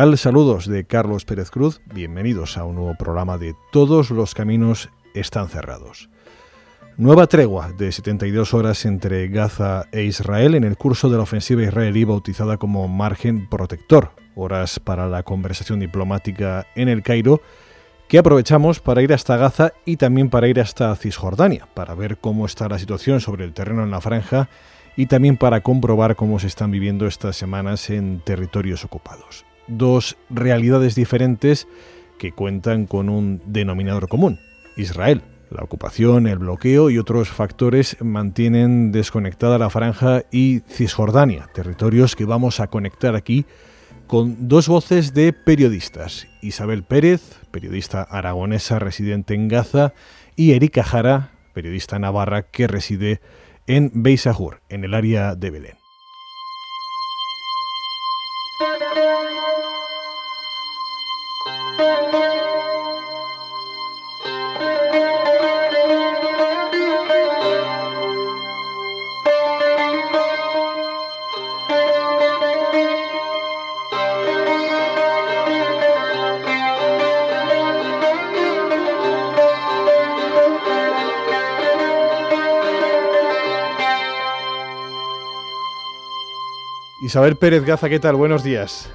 Saludos de Carlos Pérez Cruz. Bienvenidos a un nuevo programa de Todos los caminos están cerrados. Nueva tregua de 72 horas entre Gaza e Israel en el curso de la ofensiva israelí bautizada como Margen Protector. Horas para la conversación diplomática en el Cairo que aprovechamos para ir hasta Gaza y también para ir hasta Cisjordania, para ver cómo está la situación sobre el terreno en la franja y también para comprobar cómo se están viviendo estas semanas en territorios ocupados dos realidades diferentes que cuentan con un denominador común, Israel. La ocupación, el bloqueo y otros factores mantienen desconectada la franja y Cisjordania, territorios que vamos a conectar aquí con dos voces de periodistas, Isabel Pérez, periodista aragonesa residente en Gaza, y Erika Jara, periodista navarra que reside en Beisajur, en el área de Belén. Isabel Pérez Gaza, ¿qué tal? Buenos días.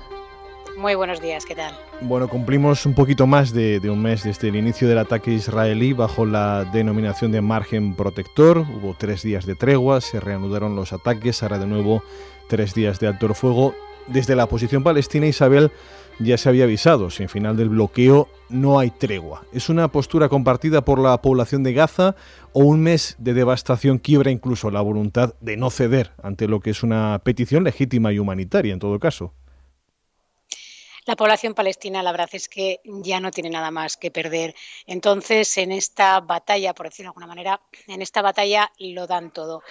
Muy buenos días, ¿qué tal? Bueno, cumplimos un poquito más de, un mes desde el inicio del ataque israelí bajo la denominación de margen protector. Hubo tres días de tregua, se reanudaron los ataques, ahora de nuevo tres días de alto fuego. Desde la posición palestina, Isabel ya se había avisado, sin final del bloqueo no hay tregua. ¿Es una postura compartida por la población de Gaza o un mes de devastación quiebra incluso la voluntad de no ceder ante lo que es una petición legítima y humanitaria en todo caso? La población palestina, la verdad es que ya no tiene nada más que perder. Entonces, en esta batalla, por decirlo de alguna manera, en esta batalla lo dan todo.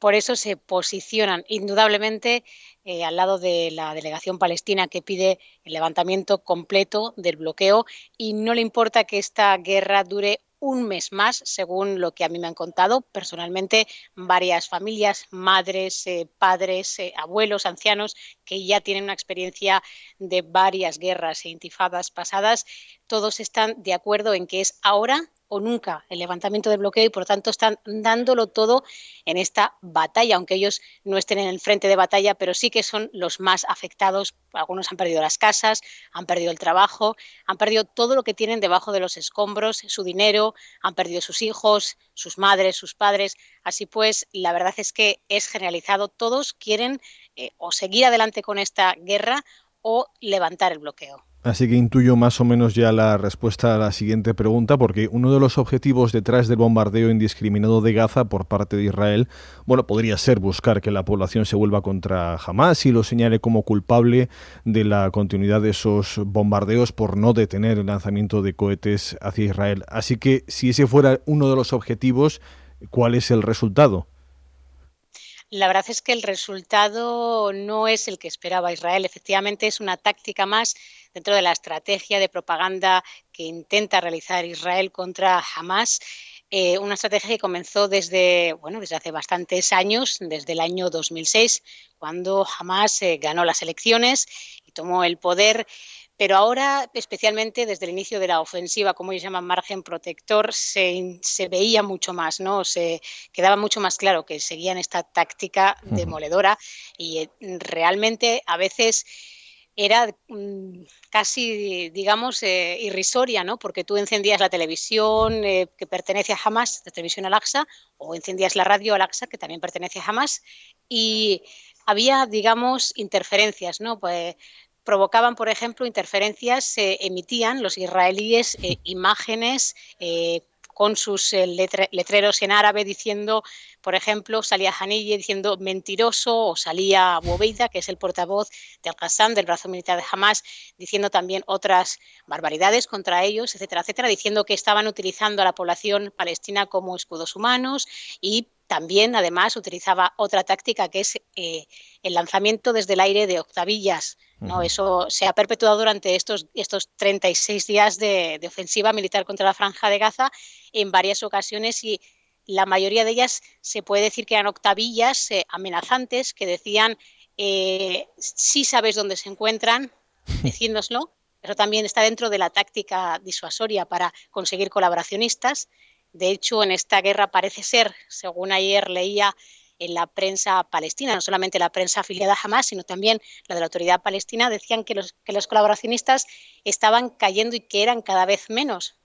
Por eso se posicionan indudablemente eh, al lado de la delegación palestina que pide el levantamiento completo del bloqueo y no le importa que esta guerra dure un mes más, según lo que a mí me han contado. Personalmente varias familias, madres, eh, padres, eh, abuelos, ancianos, que ya tienen una experiencia de varias guerras e intifadas pasadas, todos están de acuerdo en que es ahora o nunca el levantamiento del bloqueo y por tanto están dándolo todo en esta batalla, aunque ellos no estén en el frente de batalla, pero sí que son los más afectados. Algunos han perdido las casas, han perdido el trabajo, han perdido todo lo que tienen debajo de los escombros, su dinero, han perdido sus hijos, sus madres, sus padres. Así pues, la verdad es que es generalizado. Todos quieren eh, o seguir adelante con esta guerra o levantar el bloqueo. Así que intuyo más o menos ya la respuesta a la siguiente pregunta, porque uno de los objetivos detrás del bombardeo indiscriminado de Gaza por parte de Israel, bueno, podría ser buscar que la población se vuelva contra Hamas y lo señale como culpable de la continuidad de esos bombardeos por no detener el lanzamiento de cohetes hacia Israel. Así que si ese fuera uno de los objetivos, ¿cuál es el resultado? La verdad es que el resultado no es el que esperaba Israel. Efectivamente, es una táctica más dentro de la estrategia de propaganda que intenta realizar Israel contra Hamas. Eh, una estrategia que comenzó desde, bueno, desde hace bastantes años, desde el año 2006, cuando Hamas eh, ganó las elecciones y tomó el poder pero ahora, especialmente desde el inicio de la ofensiva, como ellos llaman margen protector, se, veía mucho más, ¿no? Se quedaba mucho más claro que seguían esta táctica demoledora y eh, realmente a veces era mm, casi, digamos, eh, irrisoria, ¿no? Porque tú encendías la televisión eh, que pertenece a Hamas, la televisión Al-Aqsa, o encendías la radio Al-Aqsa, que también pertenece a Hamas, y había, digamos, interferencias, ¿no? Pues provocaban, por ejemplo, interferencias, se emitían los israelíes imágenes con sus eh, letreros en árabe diciendo, por ejemplo, salía Hanille diciendo mentiroso o salía Bobeida, que es el portavoz de Al-Qassam, del brazo militar de Hamas, diciendo también otras barbaridades contra ellos, etcétera, etcétera, diciendo que estaban utilizando a la población palestina como escudos humanos y también, además, utilizaba otra táctica que es eh, el lanzamiento desde el aire de octavillas. ¿no? Eso se ha perpetuado durante estos, estos 36 días de, ofensiva militar contra la Franja de Gaza en varias ocasiones y la mayoría de ellas se puede decir que eran octavillas eh, amenazantes que decían eh, si sabes dónde se encuentran, decíndoslo. Eso también está dentro de la táctica disuasoria para conseguir colaboracionistas. De hecho, en esta guerra parece ser, según ayer leía en la prensa palestina, no solamente la prensa afiliada a Hamas, sino también la de la autoridad palestina, decían que los, que los colaboracionistas estaban cayendo y que eran cada vez menos.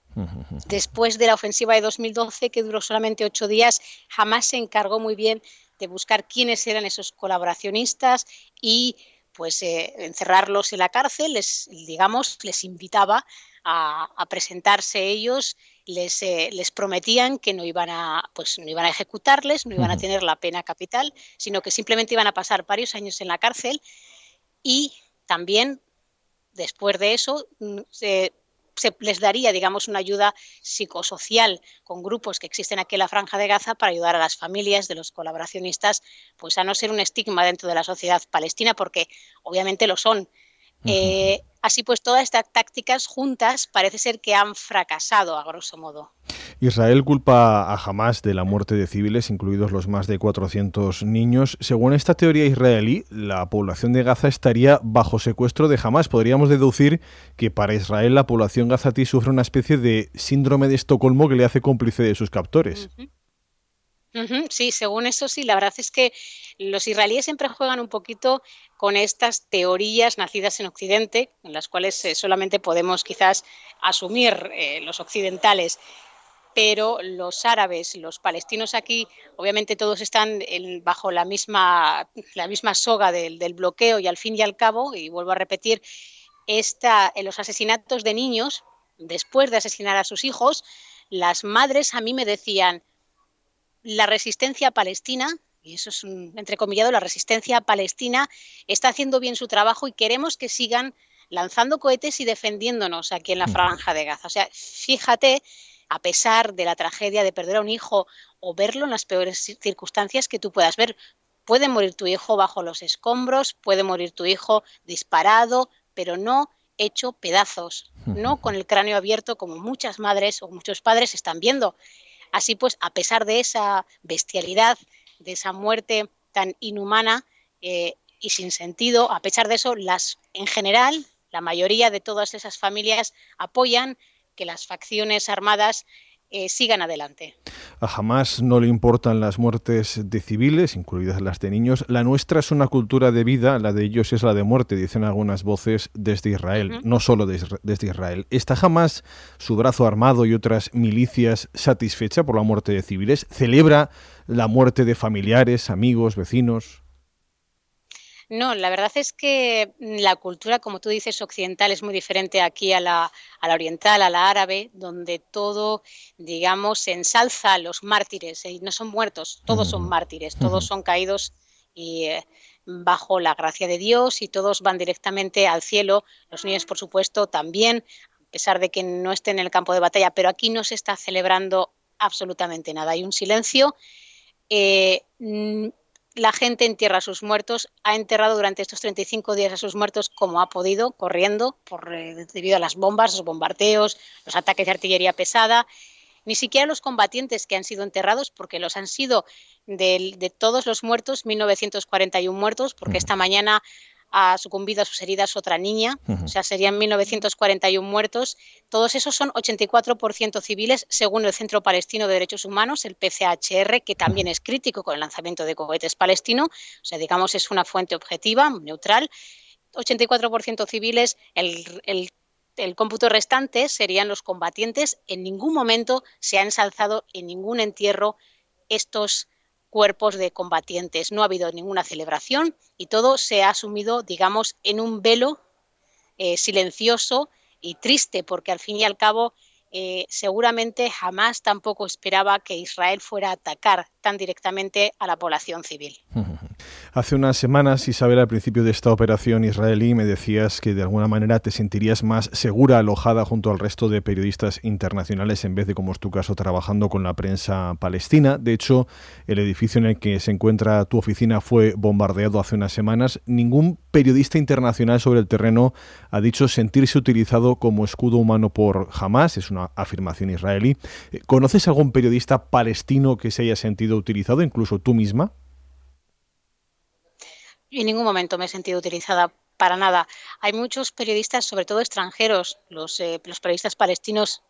Después de la ofensiva de 2012, que duró solamente ocho días, Hamas se encargó muy bien de buscar quiénes eran esos colaboracionistas y pues eh, encerrarlos en la cárcel, les, digamos, les invitaba a, presentarse ellos, les, eh, les, prometían que no iban, a, pues, no iban a ejecutarles, no iban a tener la pena capital, sino que simplemente iban a pasar varios años en la cárcel. Y también después de eso mm, se, les daría, digamos, una ayuda psicosocial con grupos que existen aquí en la Franja de Gaza para ayudar a las familias de los colaboracionistas, pues a no ser un estigma dentro de la sociedad palestina, porque obviamente lo son. Eh, así pues, todas estas tácticas juntas parece ser que han fracasado, a grosso modo. Israel culpa a Hamas de la muerte de civiles, incluidos los más de 400 niños. Según esta teoría israelí, la población de Gaza estaría bajo secuestro de Hamas. Podríamos deducir que para Israel la población gazatí sufre una especie de síndrome de Estocolmo que le hace cómplice de sus captores. Sí, según eso sí, la verdad es que los israelíes siempre juegan un poquito con estas teorías nacidas en Occidente, en las cuales eh, solamente podemos quizás asumir eh, los occidentales, pero los árabes, los palestinos aquí, obviamente todos están bajo la misma, la misma soga del, bloqueo y al fin y al cabo, y vuelvo a repetir, en los asesinatos de niños, después de asesinar a sus hijos, las madres a mí me decían, la resistencia palestina, y eso es un entrecomillado, la resistencia palestina está haciendo bien su trabajo y queremos que sigan lanzando cohetes y defendiéndonos aquí en la franja de Gaza. O sea, fíjate, a pesar de la tragedia de perder a un hijo o verlo en las peores circunstancias que tú puedas ver, puede morir tu hijo bajo los escombros, puede morir tu hijo disparado, pero no hecho pedazos, no con el cráneo abierto como muchas madres o muchos padres están viendo. Así pues, a pesar de esa bestialidad, de esa muerte tan inhumana eh, y sin sentido, a pesar de eso, las, en general, la mayoría de todas esas familias apoyan que las facciones armadas eh, sigan adelante. A jamás no le importan las muertes de civiles, incluidas las de niños. La nuestra es una cultura de vida, la de ellos es la de muerte, dicen algunas voces desde Israel, no solo desde Israel. ¿Está jamás su brazo armado y otras milicias satisfecha por la muerte de civiles? ¿Celebra la muerte de familiares, amigos, vecinos? No, la verdad es que la cultura, como tú dices, occidental es muy diferente aquí a la, oriental, a la árabe, donde todo, digamos, se ensalza a los mártires, y no son muertos, todos son mártires, todos son caídos y eh, bajo la gracia de Dios y todos van directamente al cielo. Los niños, por supuesto, también, a pesar de que no estén en el campo de batalla, pero aquí no se está celebrando absolutamente nada. Hay un silencio. Eh, la gente entierra a sus muertos, ha enterrado durante estos 35 días a sus muertos como ha podido, corriendo, por, eh, debido a las bombas, los bombardeos, los ataques de artillería pesada. Ni siquiera los combatientes que han sido enterrados, porque los han sido de, de todos los muertos, 1941 muertos, porque esta mañana ha sucumbido a sus heridas otra niña, o sea, serían 1941 muertos. Todos esos son 84% civiles, según el Centro Palestino de Derechos Humanos, el PCHR, que también es crítico con el lanzamiento de cohetes palestino, o sea, digamos, es una fuente objetiva, neutral. 84% civiles, el, el, el cómputo restante serían los combatientes. En ningún momento se ha ensalzado en ningún entierro estos cuerpos de combatientes. No ha habido ninguna celebración y todo se ha asumido, digamos, en un velo eh, silencioso y triste, porque al fin y al cabo eh, seguramente jamás tampoco esperaba que Israel fuera a atacar tan directamente a la población civil. Hace unas semanas, Isabel, al principio de esta operación israelí, me decías que de alguna manera te sentirías más segura alojada junto al resto de periodistas internacionales en vez de, como es tu caso, trabajando con la prensa palestina. De hecho, el edificio en el que se encuentra tu oficina fue bombardeado hace unas semanas. Ningún periodista internacional sobre el terreno ha dicho sentirse utilizado como escudo humano por Hamas. Es una afirmación israelí. ¿Conoces algún periodista palestino que se haya sentido utilizado, incluso tú misma? En ningún momento me he sentido utilizada para nada. Hay muchos periodistas, sobre todo extranjeros, los, eh, los periodistas palestinos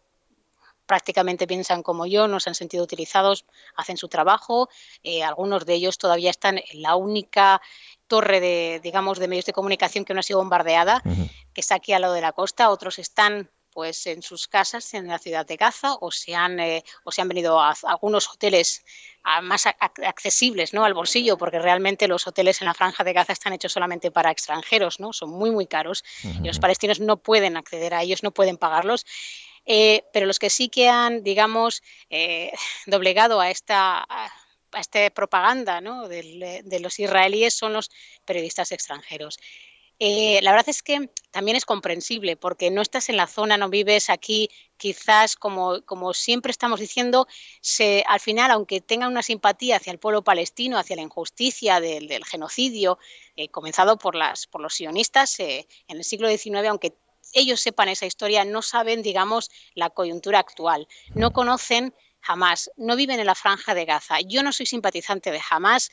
prácticamente piensan como yo, no se han sentido utilizados, hacen su trabajo. Eh, algunos de ellos todavía están en la única torre de, digamos, de medios de comunicación que no ha sido bombardeada, que está aquí al lado de la costa. Otros están pues en sus casas en la ciudad de Gaza o se han, eh, o se han venido a, algunos hoteles más accesibles ¿no? al bolsillo, porque realmente los hoteles en la franja de Gaza están hechos solamente para extranjeros, ¿no? son muy, muy caros y los palestinos no pueden acceder a ellos, no pueden pagarlos. Eh, pero los que sí que han, digamos, eh, doblegado a esta, a esta propaganda ¿no? de, de los israelíes son los periodistas extranjeros. Eh, la verdad es que también es comprensible porque no estás en la zona, no vives aquí, quizás como, como siempre estamos diciendo, al final, aunque tengan una simpatía hacia el pueblo palestino, hacia la injusticia del, genocidio eh, comenzado por, las, los sionistas eh, en el siglo XIX, aunque ellos sepan esa historia, no saben, digamos, la coyuntura actual, no conocen jamás, no viven en la franja de Gaza. Yo no soy simpatizante de jamás,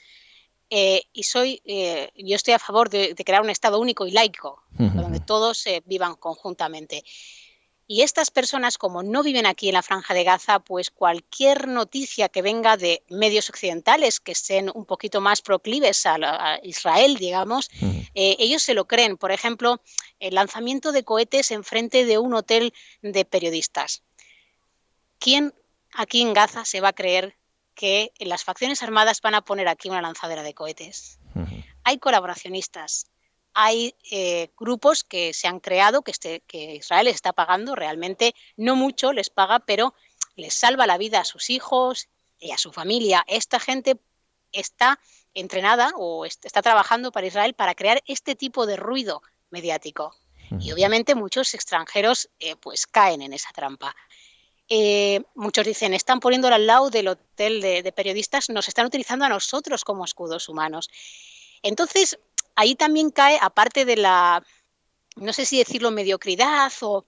eh, y soy, eh, yo estoy a favor de, crear un Estado único y laico, donde todos eh, vivan conjuntamente. Y estas personas, como no viven aquí en la Franja de Gaza, pues cualquier noticia que venga de medios occidentales que estén un poquito más proclives a, Israel, digamos, ellos se lo creen. Por ejemplo, el lanzamiento de cohetes enfrente de un hotel de periodistas. ¿Quién aquí en Gaza se va a creer que las facciones armadas van a poner aquí una lanzadera de cohetes. Hay colaboracionistas, hay eh, grupos que se han creado, que, este, que Israel les está pagando, realmente no mucho les paga, pero les salva la vida a sus hijos y a su familia. Esta gente está entrenada o está trabajando para Israel para crear este tipo de ruido mediático. Y obviamente muchos extranjeros eh, pues caen en esa trampa. Eh, muchos dicen, están poniéndolo al lado del hotel de, periodistas, nos están utilizando a nosotros como escudos humanos. Entonces, ahí también cae, aparte de la, no sé si decirlo, mediocridad o,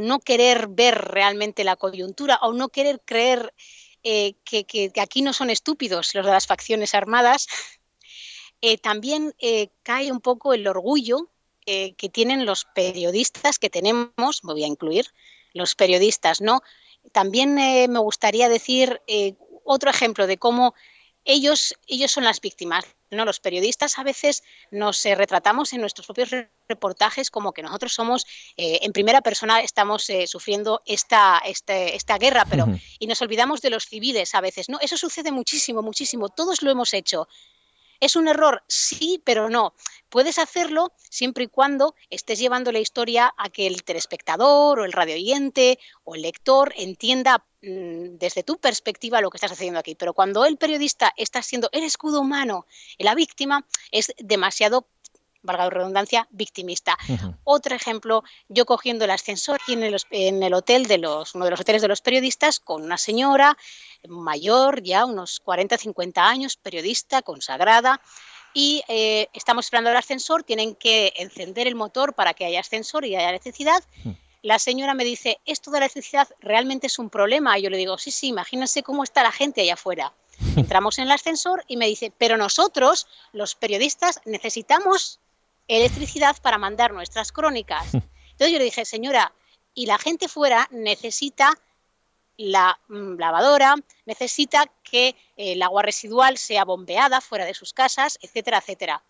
no querer ver realmente la coyuntura o no querer creer eh, que, aquí no son estúpidos los de las facciones armadas, eh, también cae un poco el orgullo que tienen los periodistas que tenemos, me voy a incluir, los periodistas, ¿no? También eh, me gustaría decir eh, otro ejemplo de cómo ellos, ellos son las víctimas. ¿no? Los periodistas a veces nos eh, retratamos en nuestros propios reportajes como que nosotros somos, en primera persona, estamos sufriendo esta, este, esta guerra, pero y nos olvidamos de los civiles a veces. ¿no? Eso sucede muchísimo, muchísimo. Todos lo hemos hecho. ¿Es un error? Sí, pero no. Puedes hacerlo siempre y cuando estés llevando la historia a que el telespectador o el radioyente o el lector entienda mm, desde tu perspectiva lo que estás haciendo aquí. Pero cuando el periodista está siendo el escudo humano, la víctima, es demasiado valga la redundancia, victimista. Otro ejemplo, yo cogiendo el ascensor aquí en el, en el hotel de los, uno de los hoteles de los periodistas con una señora mayor, ya unos 40, 50 años, periodista, consagrada, y eh, estamos esperando el ascensor, tienen que encender el motor para que haya ascensor y haya electricidad. La señora me dice, ¿esto de la electricidad realmente es un problema? Y yo le digo, sí, sí, imagínense cómo está la gente allá afuera. Entramos en el ascensor y me dice, pero nosotros, los periodistas, necesitamos electricidad para mandar nuestras crónicas. Entonces yo le dije, señora, y la gente fuera necesita la mm, lavadora, necesita que eh, el agua residual sea bombeada fuera de sus casas, etcétera, etcétera.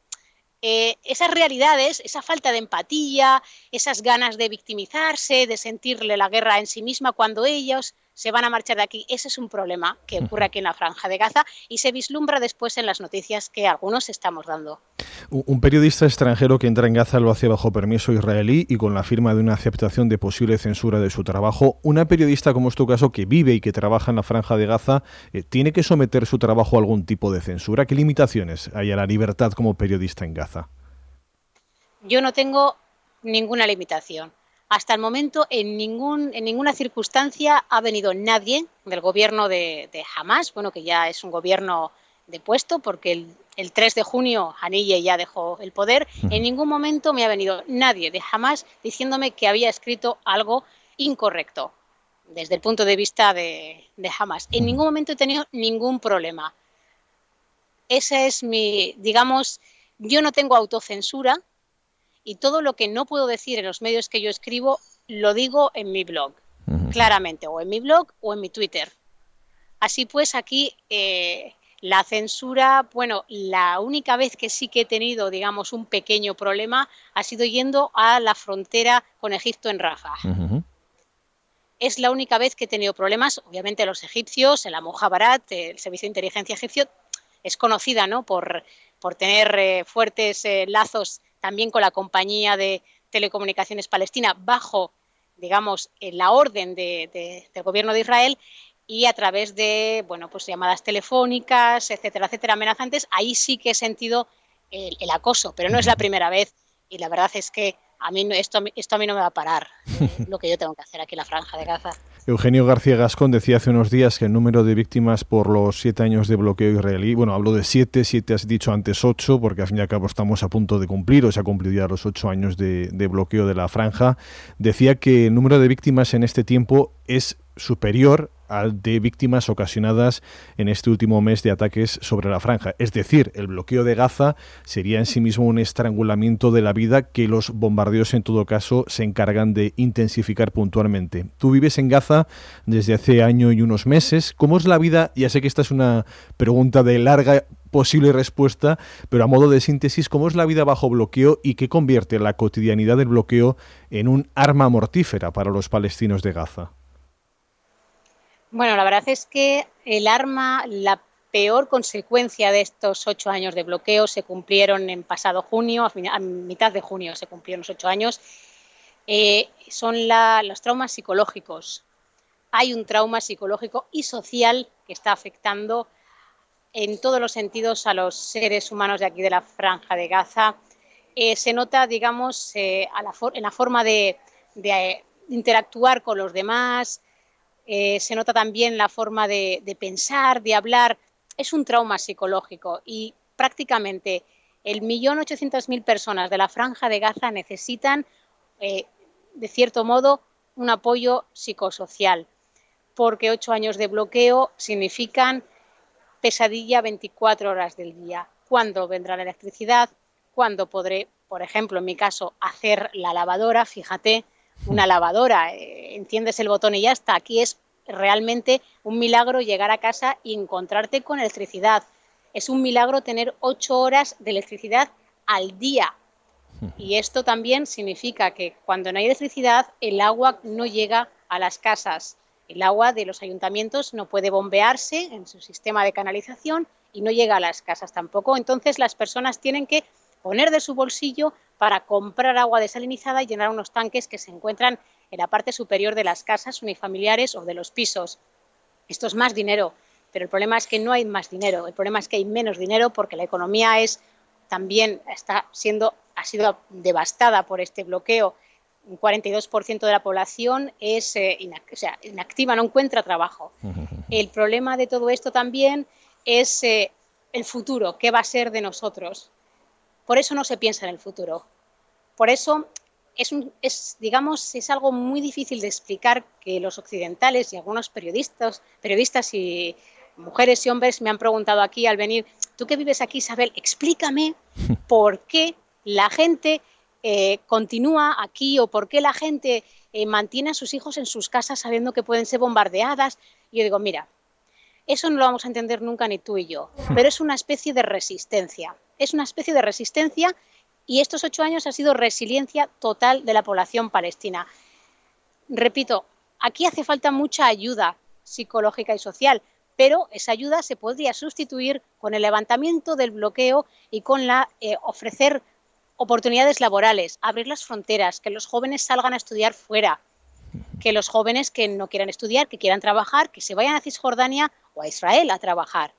eh, esas realidades, esa falta de empatía, esas ganas de victimizarse, de sentirle la guerra en sí misma cuando ellos se van a marchar de aquí. Ese es un problema que ocurre aquí en la franja de Gaza y se vislumbra después en las noticias que algunos estamos dando. Un periodista extranjero que entra en Gaza lo hace bajo permiso israelí y con la firma de una aceptación de posible censura de su trabajo. Una periodista, como es tu caso, que vive y que trabaja en la franja de Gaza, eh, ¿tiene que someter su trabajo a algún tipo de censura? ¿Qué limitaciones hay a la libertad como periodista en Gaza? Yo no tengo ninguna limitación. Hasta el momento, en, ningún, en ninguna circunstancia ha venido nadie del gobierno de, Hamas, bueno, que ya es un gobierno de puesto, porque el, 3 de junio Hanille ya dejó el poder. En ningún momento me ha venido nadie de Hamas diciéndome que había escrito algo incorrecto desde el punto de vista de, de Hamas. En ningún momento he tenido ningún problema. Esa es mi, digamos, yo no tengo autocensura, y todo lo que no puedo decir en los medios que yo escribo lo digo en mi blog, claramente, o en mi blog o en mi Twitter. Así pues, aquí eh, la censura, bueno, la única vez que sí que he tenido, digamos, un pequeño problema ha sido yendo a la frontera con Egipto en Rafah. Es la única vez que he tenido problemas, obviamente los egipcios, el Barat, el Servicio de Inteligencia egipcio, es conocida ¿no? por, por tener eh, fuertes eh, lazos también con la compañía de telecomunicaciones palestina bajo, digamos, la orden de, del gobierno de Israel y a través de, bueno, pues llamadas telefónicas, etcétera, etcétera, amenazantes, ahí sí que he sentido el, el acoso, pero no es la primera vez y la verdad es que a mí esto, esto a mí no me va a parar eh, lo que yo tengo que hacer aquí en la franja de Gaza. Eugenio García Gascón decía hace unos días que el número de víctimas por los siete años de bloqueo israelí, bueno, hablo de siete, siete has dicho antes ocho, porque al fin y al cabo estamos a punto de cumplir, o se ha cumplido ya los ocho años de, de bloqueo de la franja, decía que el número de víctimas en este tiempo es superior de víctimas ocasionadas en este último mes de ataques sobre la franja. Es decir, el bloqueo de Gaza sería en sí mismo un estrangulamiento de la vida que los bombardeos en todo caso se encargan de intensificar puntualmente. Tú vives en Gaza desde hace año y unos meses. ¿Cómo es la vida? Ya sé que esta es una pregunta de larga posible respuesta, pero a modo de síntesis, ¿cómo es la vida bajo bloqueo y qué convierte la cotidianidad del bloqueo en un arma mortífera para los palestinos de Gaza? Bueno, la verdad es que el arma, la peor consecuencia de estos ocho años de bloqueo se cumplieron en pasado junio, a, mitad de junio se cumplieron los ocho años, eh, son los traumas psicológicos. Hay un trauma psicológico y social que está afectando en todos los sentidos a los seres humanos de aquí de la franja de Gaza. Eh, se nota, digamos, eh, en la forma de interactuar con los demás, eh, se nota también la forma de, pensar, de hablar. Es un trauma psicológico y prácticamente el millón ochocientos mil personas de la franja de Gaza necesitan, eh, de cierto modo, un apoyo psicosocial, porque ocho años de bloqueo significan pesadilla 24 horas del día. ¿Cuándo vendrá la electricidad? ¿Cuándo podré, por ejemplo, en mi caso, hacer la lavadora? Fíjate, una lavadora, eh, enciendes el botón y ya está. Aquí es realmente un milagro llegar a casa y encontrarte con electricidad. Es un milagro tener ocho horas de electricidad al día. Y esto también significa que cuando no hay electricidad, el agua no llega a las casas. El agua de los ayuntamientos no puede bombearse en su sistema de canalización y no llega a las casas tampoco. Entonces las personas tienen que poner de su bolsillo para comprar agua desalinizada y llenar unos tanques que se encuentran en la parte superior de las casas unifamiliares o de los pisos. Esto es más dinero, pero el problema es que no hay más dinero, el problema es que hay menos dinero porque la economía es también está siendo ha sido devastada por este bloqueo. Un 42% de la población es eh, inactiva, no encuentra trabajo. El problema de todo esto también es eh, el futuro, qué va a ser de nosotros. Por eso no se piensa en el futuro. Por eso es, es, digamos, es algo muy difícil de explicar que los occidentales y algunos periodistas, periodistas y mujeres y hombres me han preguntado aquí al venir, tú que vives aquí, Isabel, explícame por qué la gente eh, continúa aquí o por qué la gente eh, mantiene a sus hijos en sus casas sabiendo que pueden ser bombardeadas. Y yo digo, mira, eso no lo vamos a entender nunca ni tú y yo, pero es una especie de resistencia es una especie de resistencia y estos ocho años ha sido resiliencia total de la población palestina. Repito, aquí hace falta mucha ayuda psicológica y social, pero esa ayuda se podría sustituir con el levantamiento del bloqueo y con la eh, ofrecer oportunidades laborales, abrir las fronteras, que los jóvenes salgan a estudiar fuera, que los jóvenes que no quieran estudiar, que quieran trabajar, que se vayan a Cisjordania o a Israel a trabajar.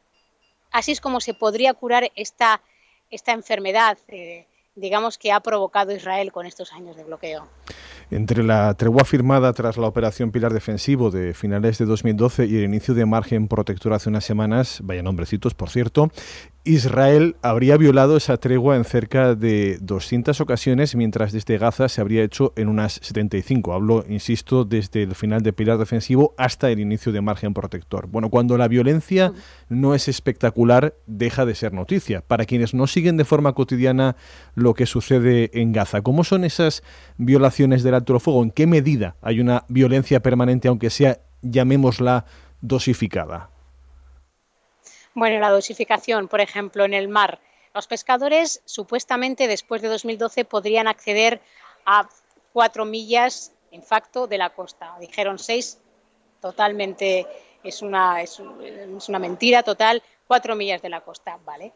Así es como se podría curar esta, esta enfermedad, eh, digamos, que ha provocado Israel con estos años de bloqueo. Entre la tregua firmada tras la operación Pilar Defensivo de finales de 2012 y el inicio de margen protector hace unas semanas, vaya nombrecitos por cierto, Israel habría violado esa tregua en cerca de 200 ocasiones, mientras desde Gaza se habría hecho en unas 75. Hablo, insisto, desde el final de Pilar Defensivo hasta el inicio de Margen Protector. Bueno, cuando la violencia no es espectacular, deja de ser noticia. Para quienes no siguen de forma cotidiana lo que sucede en Gaza, ¿cómo son esas violaciones del alto fuego? ¿En qué medida hay una violencia permanente, aunque sea, llamémosla, dosificada? Bueno, la dosificación, por ejemplo, en el mar. Los pescadores supuestamente después de 2012 podrían acceder a cuatro millas en facto de la costa. Dijeron seis, totalmente es una, es, una mentira total, cuatro millas de la costa, ¿vale?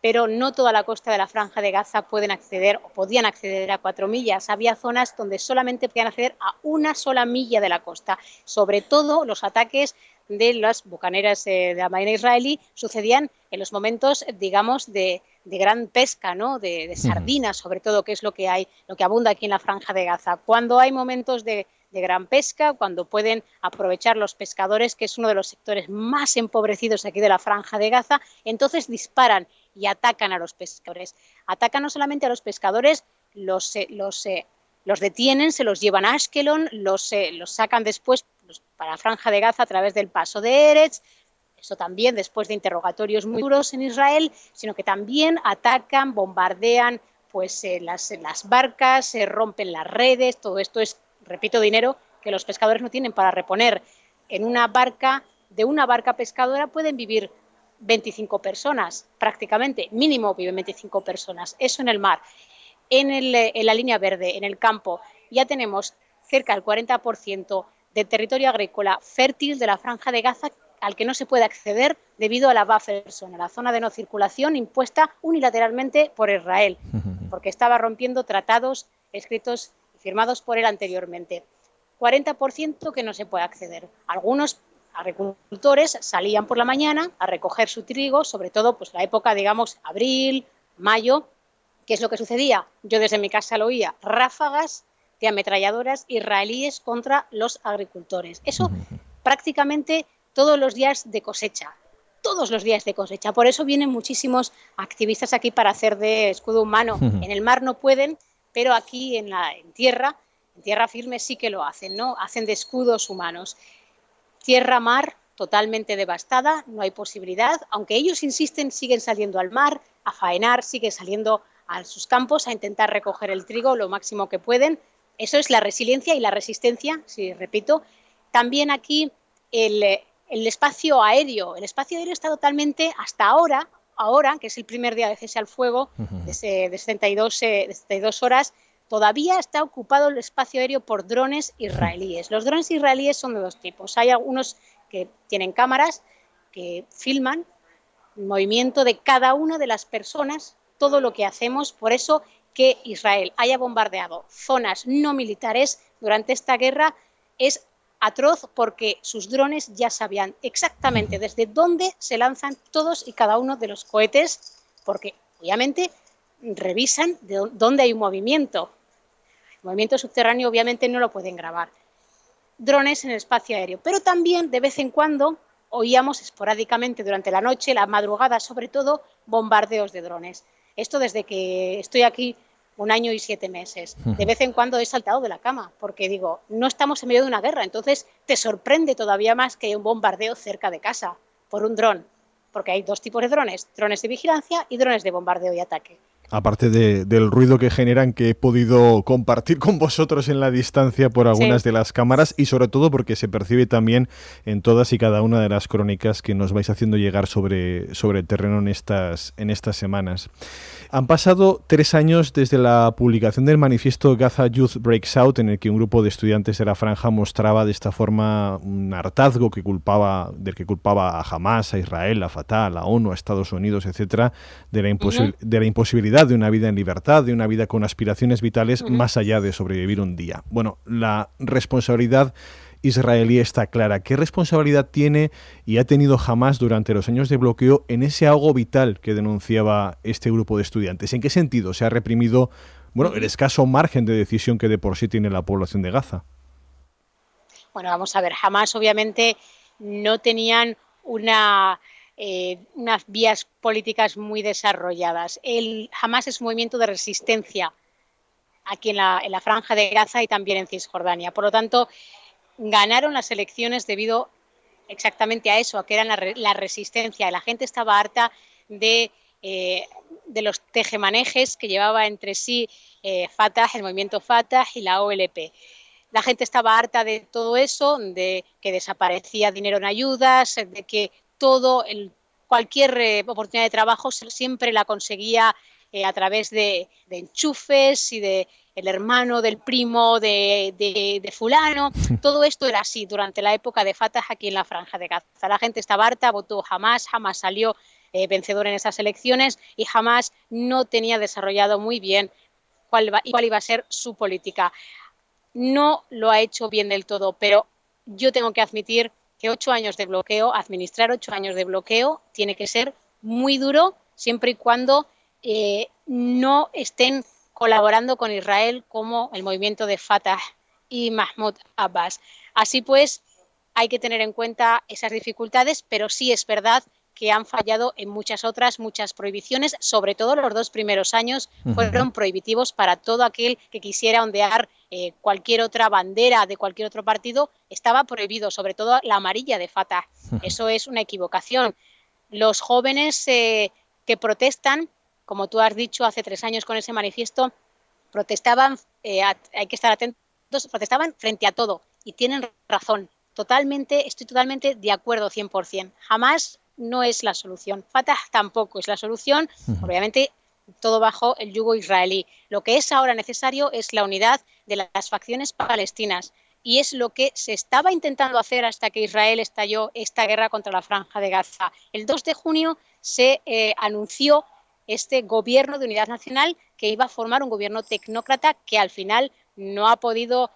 Pero no toda la costa de la franja de Gaza pueden acceder o podían acceder a cuatro millas. Había zonas donde solamente podían acceder a una sola milla de la costa. Sobre todo los ataques de las bucaneras eh, de la Marina israelí sucedían en los momentos, digamos, de, gran pesca, ¿no? De, sardinas, sobre todo, que es lo que hay, lo que abunda aquí en la franja de Gaza. Cuando hay momentos de, gran pesca, cuando pueden aprovechar los pescadores, que es uno de los sectores más empobrecidos aquí de la franja de Gaza, entonces disparan y atacan a los pescadores. Atacan no solamente a los pescadores, los, eh, los, eh, los detienen, se los llevan a Ashkelon, los, los sacan después para la franja de Gaza a través del paso de Eretz, eso también después de interrogatorios muy duros en Israel, sino que también atacan, bombardean pues eh, las, las, barcas, se rompen las redes, todo esto es, repito, dinero que los pescadores no tienen para reponer. En una barca, de una barca pescadora pueden vivir 25 personas, prácticamente, mínimo viven 25 personas, eso en el mar. En, el, en la línea verde, en el campo, ya tenemos cerca del 40% de territorio agrícola fértil de la franja de Gaza al que no se puede acceder debido a la buffer zone, la zona de no circulación impuesta unilateralmente por Israel, porque estaba rompiendo tratados escritos y firmados por él anteriormente. 40% que no se puede acceder. Algunos agricultores salían por la mañana a recoger su trigo, sobre todo pues la época, digamos, abril, mayo. ¿Qué es lo que sucedía? Yo desde mi casa lo oía, ráfagas de ametralladoras israelíes contra los agricultores. Eso prácticamente todos los días de cosecha, todos los días de cosecha. Por eso vienen muchísimos activistas aquí para hacer de escudo humano. En el mar no pueden, pero aquí en, la, en tierra, en tierra firme sí que lo hacen, ¿no? Hacen de escudos humanos. Tierra-mar totalmente devastada, no hay posibilidad, aunque ellos insisten, siguen saliendo al mar a faenar, siguen saliendo a sus campos a intentar recoger el trigo lo máximo que pueden, eso es la resiliencia y la resistencia, si repito. También aquí el, espacio aéreo. El espacio aéreo está totalmente, hasta ahora, ahora, que es el primer día de cese al fuego, de, 72, de 72 horas, todavía está ocupado el espacio aéreo por drones israelíes. Los drones israelíes son de dos tipos. Hay algunos que tienen cámaras que filman el movimiento de cada una de las personas, todo lo que hacemos. Por eso que Israel haya bombardeado zonas no militares durante esta guerra es atroz porque sus drones ya sabían exactamente desde dónde se lanzan todos y cada uno de los cohetes, porque obviamente revisan de dónde hay un movimiento. El movimiento subterráneo obviamente no lo pueden grabar. Drones en el espacio aéreo, pero también de vez en cuando oíamos esporádicamente durante la noche, la madrugada sobre todo, bombardeos de drones. Esto desde que estoy aquí un año y siete meses. De vez en cuando he saltado de la cama porque digo, no estamos en medio de una guerra, entonces te sorprende todavía más que haya un bombardeo cerca de casa por un dron, porque hay dos tipos de drones, drones de vigilancia y drones de bombardeo y ataque. Aparte del ruido que generan que he podido compartir con vosotros en la distancia por algunas de las cámaras y sobre todo porque se percibe también en todas y cada una de las crónicas que nos vais haciendo llegar sobre, sobre el terreno en estas, en estas semanas. Han pasado tres años desde la publicación del manifiesto Gaza Youth Breaks Out, en el que un grupo de estudiantes de la franja mostraba de esta forma un hartazgo que culpaba, del que culpaba a Hamas, a Israel, a Fatah, a la ONU, a Estados Unidos, etcétera, de la, de la imposibilidad de una vida en libertad, de una vida con aspiraciones vitales más allá de sobrevivir un día. Bueno, la responsabilidad israelí está clara. ¿Qué responsabilidad tiene y ha tenido jamás durante los años de bloqueo en ese ahogo vital que denunciaba este grupo de estudiantes? ¿En qué sentido se ha reprimido bueno, el escaso margen de decisión que de por sí tiene la población de Gaza? Bueno, vamos a ver, jamás obviamente no tenían una, eh, unas vías políticas muy desarrolladas. El Hamas es un movimiento de resistencia aquí en la, franja de Gaza y también en Cisjordania. Por lo tanto, ganaron las elecciones debido exactamente a eso, a que eran la, resistencia. La gente estaba harta de, eh, de, los tejemanejes que llevaba entre sí eh, Fatah, el movimiento Fatah y la OLP. La gente estaba harta de todo eso, de que desaparecía dinero en ayudas, de que todo, el, cualquier eh, oportunidad de trabajo siempre la conseguía a través de, de enchufes y de el hermano del primo de, fulano. Todo esto era así durante la época de Fatah aquí en la franja de Gaza. La gente estaba harta, votó jamás, jamás salió eh, vencedor en esas elecciones y jamás no tenía desarrollado muy bien cuál, cuál iba a ser su política. No lo ha hecho bien del todo, pero yo tengo que admitir que ocho años de bloqueo, administrar ocho años de bloqueo, tiene que ser muy duro siempre y cuando eh, no estén colaborando con Israel como el movimiento de Fatah y Mahmoud Abbas. Así pues, hay que tener en cuenta esas dificultades, pero sí es verdad que han fallado en muchas otras, muchas prohibiciones, sobre todo los dos primeros años fueron prohibitivos para todo aquel que quisiera ondear eh, cualquier otra bandera de cualquier otro partido, estaba prohibido, sobre todo la amarilla de Fatah. Eso es una equivocación. Los jóvenes eh, que protestan como tú has dicho hace tres años con ese manifiesto, protestaban, eh, hay que estar atentos, protestaban frente a todo y tienen razón. Totalmente, estoy totalmente de acuerdo 100%. Jamás no es la solución. Fatah tampoco es la solución. Obviamente, todo bajo el yugo israelí. Lo que es ahora necesario es la unidad de las facciones palestinas. Y es lo que se estaba intentando hacer hasta que Israel estalló esta guerra contra la franja de Gaza. El 2 de junio se eh, anunció este gobierno de unidad nacional que iba a formar un gobierno tecnócrata que al final no ha podido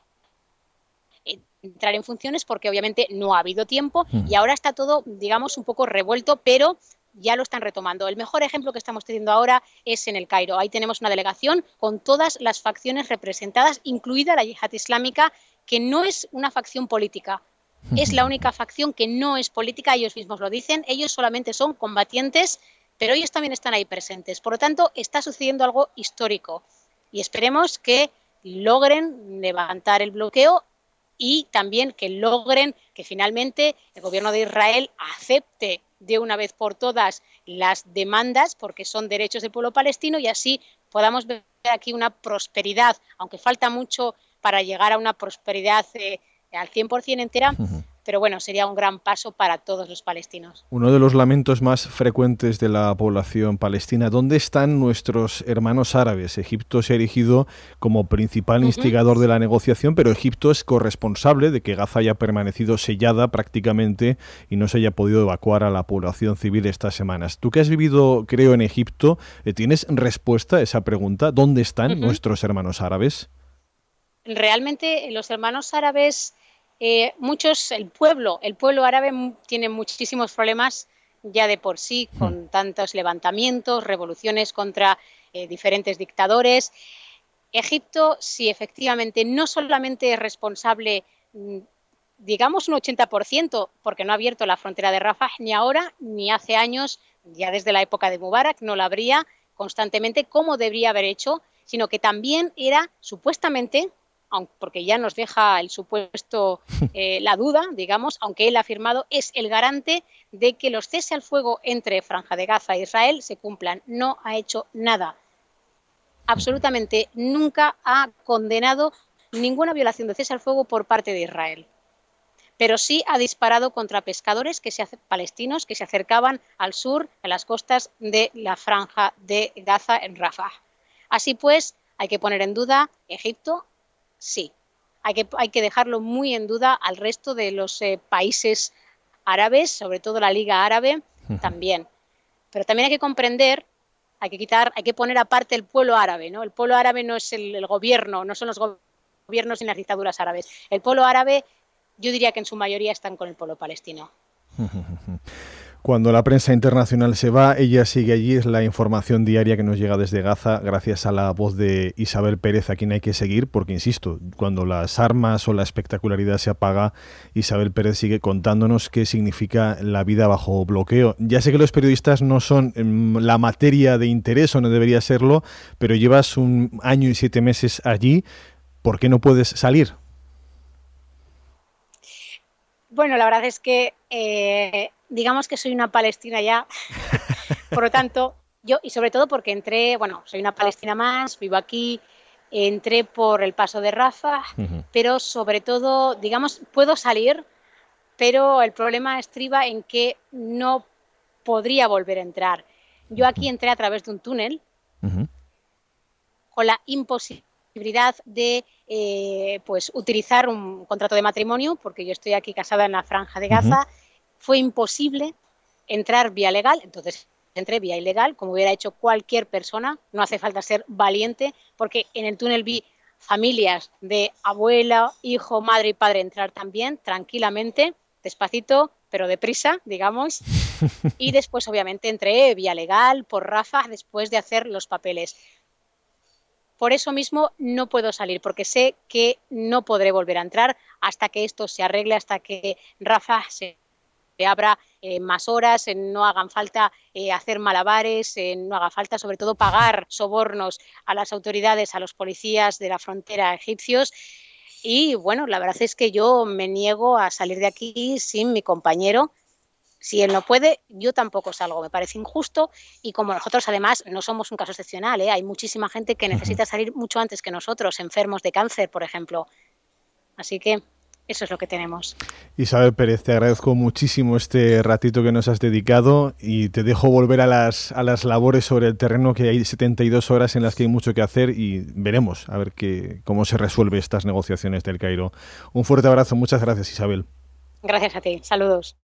entrar en funciones porque obviamente no ha habido tiempo y ahora está todo, digamos, un poco revuelto, pero ya lo están retomando. El mejor ejemplo que estamos teniendo ahora es en el Cairo. Ahí tenemos una delegación con todas las facciones representadas, incluida la yihad islámica, que no es una facción política. Es la única facción que no es política, ellos mismos lo dicen, ellos solamente son combatientes pero ellos también están ahí presentes. Por lo tanto, está sucediendo algo histórico y esperemos que logren levantar el bloqueo y también que logren que finalmente el gobierno de Israel acepte de una vez por todas las demandas, porque son derechos del pueblo palestino, y así podamos ver aquí una prosperidad, aunque falta mucho para llegar a una prosperidad eh, al 100% entera, pero bueno, sería un gran paso para todos los palestinos. Uno de los lamentos más frecuentes de la población palestina, ¿dónde están nuestros hermanos árabes? Egipto se ha erigido como principal instigador de la negociación, pero Egipto es corresponsable de que Gaza haya permanecido sellada prácticamente y no se haya podido evacuar a la población civil estas semanas. Tú que has vivido, creo, en Egipto, eh, ¿tienes respuesta a esa pregunta? ¿Dónde están nuestros hermanos árabes? Realmente los hermanos árabes eh, muchos, el pueblo, el pueblo árabe tiene muchísimos problemas ya de por sí, hmm. con tantos levantamientos, revoluciones contra eh, diferentes dictadores. Egipto, sí, efectivamente, no solamente es responsable, mm, digamos un 80%, porque no ha abierto la frontera de Rafah ni ahora ni hace años, ya desde la época de Mubarak, no la abría constantemente como debería haber hecho, sino que también era supuestamente porque ya nos deja el supuesto, eh, la duda, digamos, aunque él ha afirmado, es el garante de que los cese al fuego entre Franja de Gaza e Israel se cumplan. No ha hecho nada. absolutamente nunca ha condenado ninguna violación de cese al fuego por parte de Israel. Pero sí ha disparado contra pescadores que se, palestinos que se acercaban al sur, a las costas de la franja de Gaza en Rafah. Así pues, hay que poner en duda Egipto, sí. Hay que, hay que dejarlo muy en duda al resto de los eh, países árabes, sobre todo la Liga Árabe, también. Pero también hay que comprender hay que quitar, hay que poner aparte el pueblo árabe, ¿no? El pueblo árabe no es el, gobierno, no son los gobiernos ni las dictaduras árabes. El pueblo árabe, yo diría que en su mayoría están con el pueblo palestino. Cuando la prensa internacional se va, ella sigue allí, es la información diaria que nos llega desde Gaza, gracias a la voz de Isabel Pérez, a quien hay que seguir, porque insisto, cuando las armas o la espectacularidad se apaga, Isabel Pérez sigue contándonos qué significa la vida bajo bloqueo. Ya sé que los periodistas no son em, la materia de interés o no debería serlo, pero llevas un año y siete meses allí, ¿por qué no puedes salir? Bueno, la verdad es que eh, digamos que soy una palestina ya, por lo tanto, yo, y sobre todo porque entré, bueno, soy una palestina más, vivo aquí, entré por el paso de Rafa, pero sobre todo, digamos, puedo salir, pero el problema estriba en que no podría volver a entrar. Yo aquí entré a través de un túnel con la imposibilidad de eh, pues utilizar un contrato de matrimonio, porque yo estoy aquí casada en la franja de Gaza fue imposible entrar vía legal, entonces entré vía ilegal, como hubiera hecho cualquier persona, no hace falta ser valiente, porque en el túnel vi familias de abuela, hijo, madre y padre entrar también tranquilamente, despacito, pero deprisa, digamos. Y después, obviamente, entré vía legal por Rafa después de hacer los papeles. Por eso mismo no puedo salir, porque sé que no podré volver a entrar hasta que esto se arregle, hasta que Rafa se abra eh, más horas, no hagan falta eh, hacer malabares, no haga falta sobre todo pagar sobornos a las autoridades, a los policías de la frontera egipcios. Y bueno, la verdad es que yo me niego a salir de aquí sin mi compañero. Si él no puede, yo tampoco salgo. Me parece injusto y como nosotros además no somos un caso excepcional, ¿eh? hay muchísima gente que necesita salir mucho antes que nosotros, enfermos de cáncer, por ejemplo. Así que eso es lo que tenemos. Isabel Pérez, te agradezco muchísimo este ratito que nos has dedicado y te dejo volver a las, a las labores sobre el terreno, que hay 72 horas en las que hay mucho que hacer y veremos a ver cómo se resuelve estas negociaciones del Cairo. Un fuerte abrazo, muchas gracias Isabel. Gracias a ti, saludos.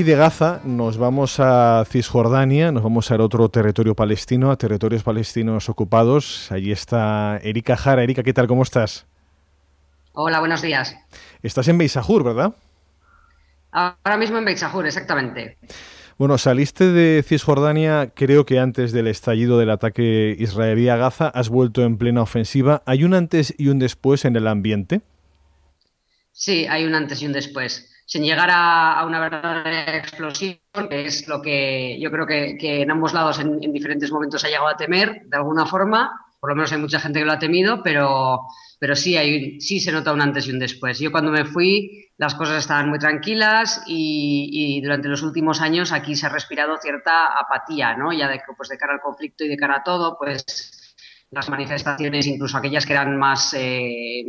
Y de Gaza nos vamos a Cisjordania, nos vamos al otro territorio palestino, a territorios palestinos ocupados. Allí está Erika Jara. Erika, ¿qué tal? ¿Cómo estás? Hola, buenos días. Estás en Beisajur, ¿verdad? Ahora mismo en Beisajur, exactamente. Bueno, saliste de Cisjordania creo que antes del estallido del ataque israelí a Gaza, has vuelto en plena ofensiva. ¿Hay un antes y un después en el ambiente? Sí, hay un antes y un después sin llegar a, una verdadera explosión, que es lo que yo creo que, en ambos lados en, diferentes momentos ha llegado a temer, de alguna forma. Por lo menos hay mucha gente que lo ha temido, pero, pero sí, hay, sí se nota un antes y un después. Yo cuando me fui las cosas estaban muy tranquilas y, durante los últimos años aquí se ha respirado cierta apatía, ¿no? Ya de, pues de cara al conflicto y de cara a todo, pues las manifestaciones, incluso aquellas que eran más... Eh,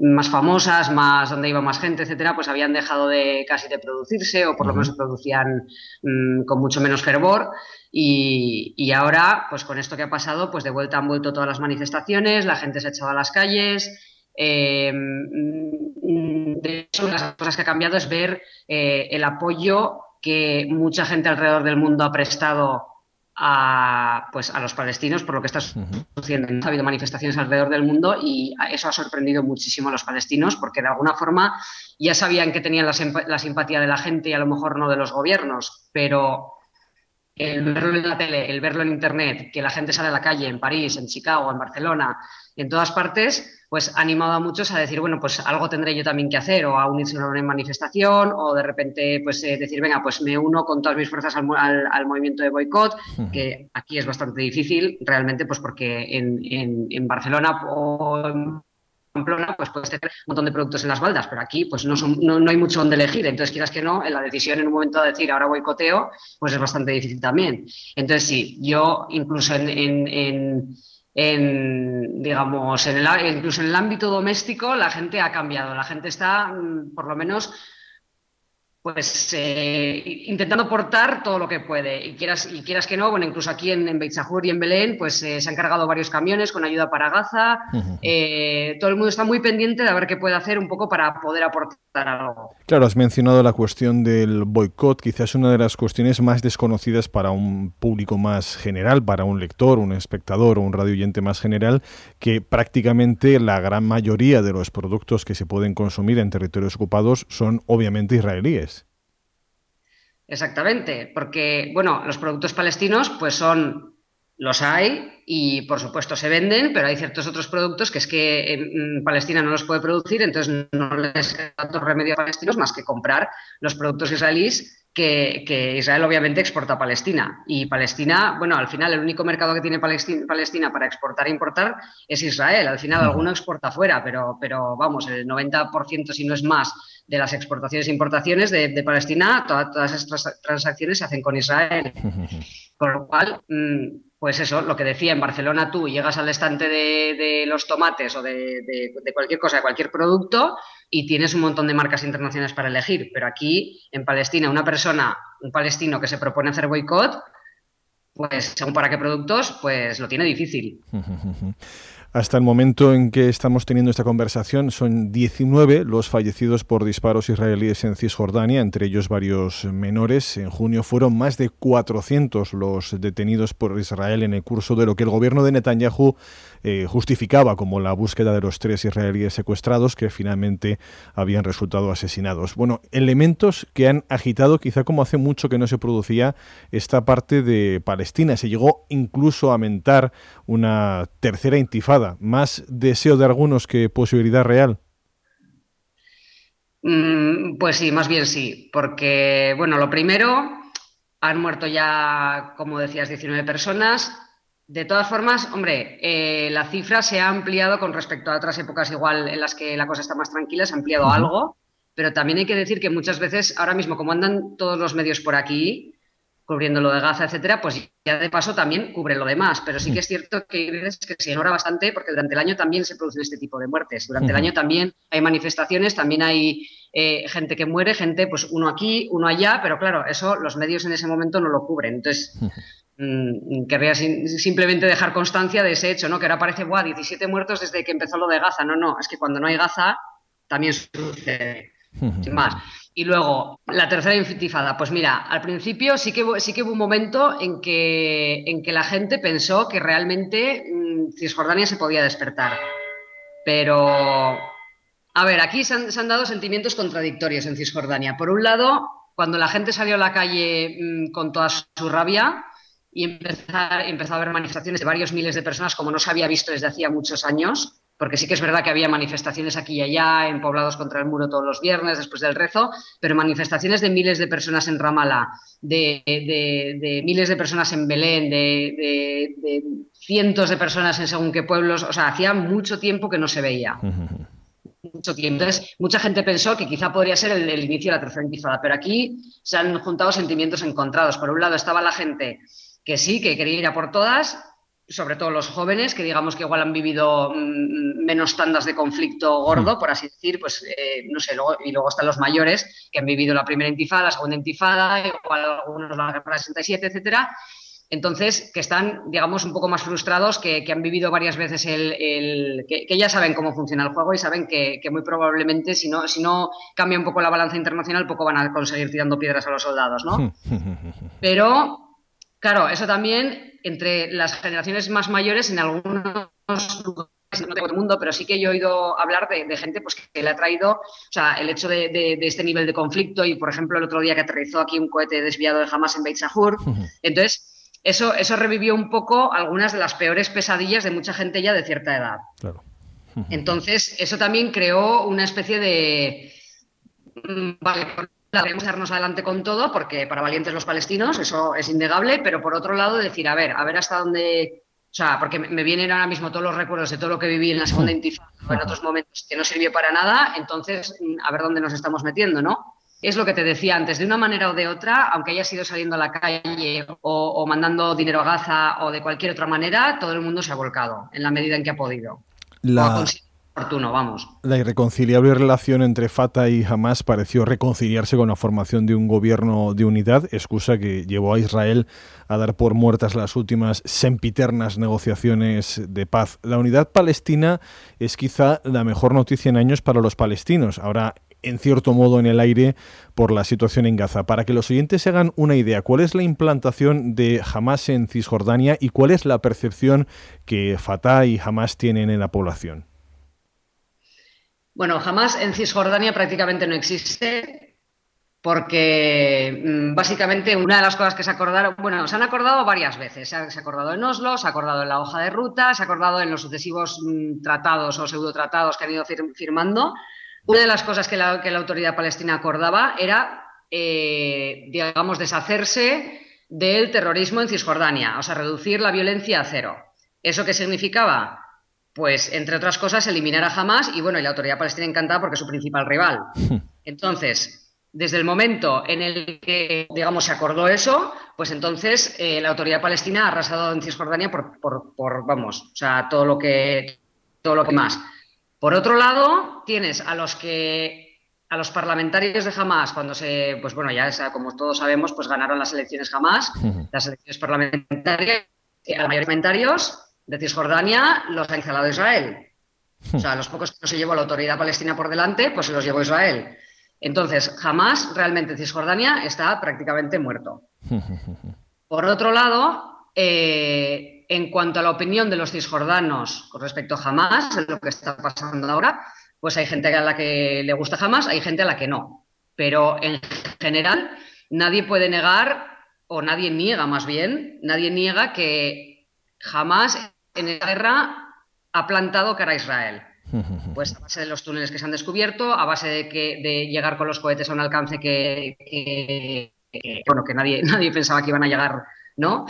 más famosas, más donde iba más gente, etcétera, pues habían dejado de casi de producirse o por lo menos se producían mm, con mucho menos fervor. Y, ahora, pues con esto que ha pasado, pues de vuelta han vuelto todas las manifestaciones, la gente se ha echado a las calles. Eh, mm, de hecho, una de las cosas que ha cambiado es ver eh, el apoyo que mucha gente alrededor del mundo ha prestado a, pues, a los palestinos por lo que está sucediendo. Ha habido manifestaciones alrededor del mundo y eso ha sorprendido muchísimo a los palestinos porque de alguna forma ya sabían que tenían la, simpatía de la gente y a lo mejor no de los gobiernos, pero el verlo en la tele, el verlo en Internet, que la gente sale a la calle en París, en Chicago, en Barcelona, en todas partes, pues ha animado a muchos a decir, bueno, pues algo tendré yo también que hacer, o a unirse a una manifestación, o de repente pues eh, decir, venga, pues me uno con todas mis fuerzas al, al, movimiento de boicot, que aquí es bastante difícil, realmente, pues porque en, en, Barcelona o en Pamplona, pues puedes tener un montón de productos en las baldas, pero aquí pues no, son, no, no, hay mucho donde elegir. Entonces, quieras que no, en la decisión en un momento de decir ahora boicoteo, pues es bastante difícil también. Entonces, sí, yo incluso en en, digamos, en el, incluso en el ámbito doméstico la gente ha cambiado, la gente está, mm, por lo menos, pues eh, intentando portar todo lo que puede. Y quieras, y quieras que no, bueno, incluso aquí en, en y en Belén, pues eh, se han cargado varios camiones con ayuda para Gaza. Eh, todo el mundo está muy pendiente de ver qué puede hacer un poco para poder aportar algo. Claro, has mencionado la cuestión del boicot, quizás una de las cuestiones más desconocidas para un público más general, para un lector, un espectador o un radio oyente más general, que prácticamente la gran mayoría de los productos que se pueden consumir en territorios ocupados son obviamente israelíes. Exactamente, porque, bueno, los productos palestinos, pues son, los hay y por supuesto se venden, pero hay ciertos otros productos que es que en Palestina no los puede producir, entonces no les queda tanto remedio a palestinos más que comprar los productos israelíes que, Israel obviamente exporta a Palestina. Y Palestina, bueno, al final el único mercado que tiene Palestina, para exportar e importar es Israel. Al final alguno exporta fuera, pero, pero vamos, el 90% si no es más de las exportaciones e importaciones de, Palestina, todas esas transacciones se hacen con Israel. Con lo cual, mm, pues eso, lo que decía, en Barcelona tú llegas al estante de, los tomates o de, de, cualquier cosa, de cualquier producto, y tienes un montón de marcas internacionales para elegir. Pero aquí, en Palestina, una persona, un palestino que se propone hacer boicot, pues según para qué productos, pues lo tiene difícil. Hasta el momento en que estamos teniendo esta conversación son 19 los fallecidos por disparos israelíes en Cisjordania, entre ellos varios menores. En junio fueron más de 400 los detenidos por Israel en el curso de lo que el gobierno de Netanyahu eh, justificaba como la búsqueda de los tres israelíes secuestrados que finalmente habían resultado asesinados. Bueno, elementos que han agitado quizá como hace mucho que no se producía esta parte de Palestina. Se llegó incluso a mentar una tercera intifada ¿Más deseo de algunos que posibilidad real? Mm, pues sí, más bien sí, porque, bueno, lo primero, han muerto ya, como decías, 19 personas. De todas formas, hombre, eh, la cifra se ha ampliado con respecto a otras épocas igual en las que la cosa está más tranquila, se ha ampliado algo, pero también hay que decir que muchas veces, ahora mismo, como andan todos los medios por aquí, cubriendo lo de Gaza, etcétera, pues ya de paso también cubre lo demás. Pero sí que es cierto que hay veces que se ignora bastante porque durante el año también se producen este tipo de muertes. Durante el año también hay manifestaciones, también hay eh, gente que muere, gente, pues uno aquí, uno allá, pero claro, eso los medios en ese momento no lo cubren. Entonces, querría simplemente dejar constancia de ese hecho, ¿no? Que ahora parece, ¡buah! 17 muertos desde que empezó lo de Gaza. No, no, es que cuando no hay Gaza también sucede. Sin más. Y luego, la tercera intifada. Pues mira, al principio sí que, sí que hubo un momento en que, en que la gente pensó que realmente mm, Cisjordania se podía despertar. Pero, a ver, aquí se han, dado sentimientos contradictorios en Cisjordania. Por un lado, cuando la gente salió a la calle mm, con toda su rabia y empezó, empezó a haber manifestaciones de varios miles de personas como no se había visto desde hacía muchos años, porque sí que es verdad que había manifestaciones aquí y allá, en poblados contra el muro todos los viernes después del rezo, pero manifestaciones de miles de personas en Ramallah, de, miles de personas en Belén, de, cientos de personas en según qué pueblos, o sea, hacía mucho tiempo que no se veía. Mucho tiempo. Entonces, mucha gente pensó que quizá podría ser el, el inicio de la tercera intifada, pero aquí se han juntado sentimientos encontrados. Por un lado estaba la gente que sí, que quería ir a por todas, sobre todo los jóvenes, que digamos que igual han vivido mm, menos tandas de conflicto gordo, por así decir, pues eh, no sé, y luego están los mayores, que han vivido la primera intifada, la segunda intifada, igual algunos la guerra del 67, etcétera. Entonces, que están, digamos, un poco más frustrados, que, han vivido varias veces el. que, ya saben cómo funciona el juego y saben que, muy probablemente, si no, si no cambia un poco la balanza internacional, poco van a conseguir tirando piedras a los soldados, ¿no? Pero, claro, eso también entre las generaciones más mayores en algunos lugares no tengo el mundo, pero sí que yo he oído hablar de, gente pues, que le ha traído, o sea, el hecho de, este nivel de conflicto y, por ejemplo, el otro día que aterrizó aquí un cohete desviado de Hamas en Beit Sahur. Entonces, eso, eso revivió un poco algunas de las peores pesadillas de mucha gente ya de cierta edad. Entonces, eso también creó una especie de... Mm, vale, debemos darnos adelante con todo, porque para valientes los palestinos, eso es innegable, pero por otro lado decir, a ver, a ver hasta dónde... O sea, porque me vienen ahora mismo todos los recuerdos de todo lo que viví en la segunda intifada o en otros momentos que no sirvió para nada, entonces mm, a ver dónde nos estamos metiendo, ¿no? Es lo que te decía antes, de una manera o de otra, aunque hayas ido saliendo a la calle o, mandando dinero a Gaza o de cualquier otra manera, todo el mundo se ha volcado en la medida en que ha podido. La, La irreconciliable relación entre Fatah y Hamas pareció reconciliarse con la formación de un gobierno de unidad, excusa que llevó a Israel a dar por muertas las últimas sempiternas negociaciones de paz. La unidad palestina es quizá la mejor noticia en años para los palestinos. Ahora, en cierto modo en el aire por la situación en Gaza. Para que los oyentes se hagan una idea, ¿cuál es la implantación de Hamas en Cisjordania y cuál es la percepción que Fatah y Hamas tienen en la población? Bueno, jamás en Cisjordania prácticamente no existe porque mm, básicamente una de las cosas que se acordaron, bueno, se han acordado varias veces, se ha, acordado en Oslo, se ha acordado en la hoja de ruta, se ha acordado en los sucesivos mm, tratados o pseudotratados que han ido firmando. Una de las cosas que la, autoridad palestina acordaba era, eh, digamos, deshacerse del terrorismo en Cisjordania, o sea, reducir la violencia a cero. ¿Eso qué significaba? Pues entre otras cosas eliminar a Hamas y bueno, y la autoridad palestina encantada porque es su principal rival. Entonces, desde el momento en el que, digamos, se acordó eso, pues entonces eh, la autoridad palestina ha arrasado en Cisjordania por, por, vamos, o sea, todo lo que, todo lo que más. Por otro lado, tienes a los que a los parlamentarios de Hamas, cuando se, pues bueno, ya como todos sabemos, pues ganaron las elecciones Hamas, las elecciones parlamentarias, a los parlamentarios de Cisjordania los ha instalado Israel. O sea, los pocos que no se llevó la autoridad palestina por delante, pues se los llevó Israel. Entonces, jamás realmente Cisjordania está prácticamente muerto. Por otro lado, eh, en cuanto a la opinión de los cisjordanos con respecto a Hamas, en lo que está pasando ahora, pues hay gente a la que le gusta Hamas, hay gente a la que no. Pero en general, nadie puede negar, o nadie niega más bien, nadie niega que Hamas en esa guerra ha plantado cara a Israel. Pues a base de los túneles que se han descubierto, a base de, que, de llegar con los cohetes a un alcance que, bueno, que nadie, nadie pensaba que iban a llegar, ¿no?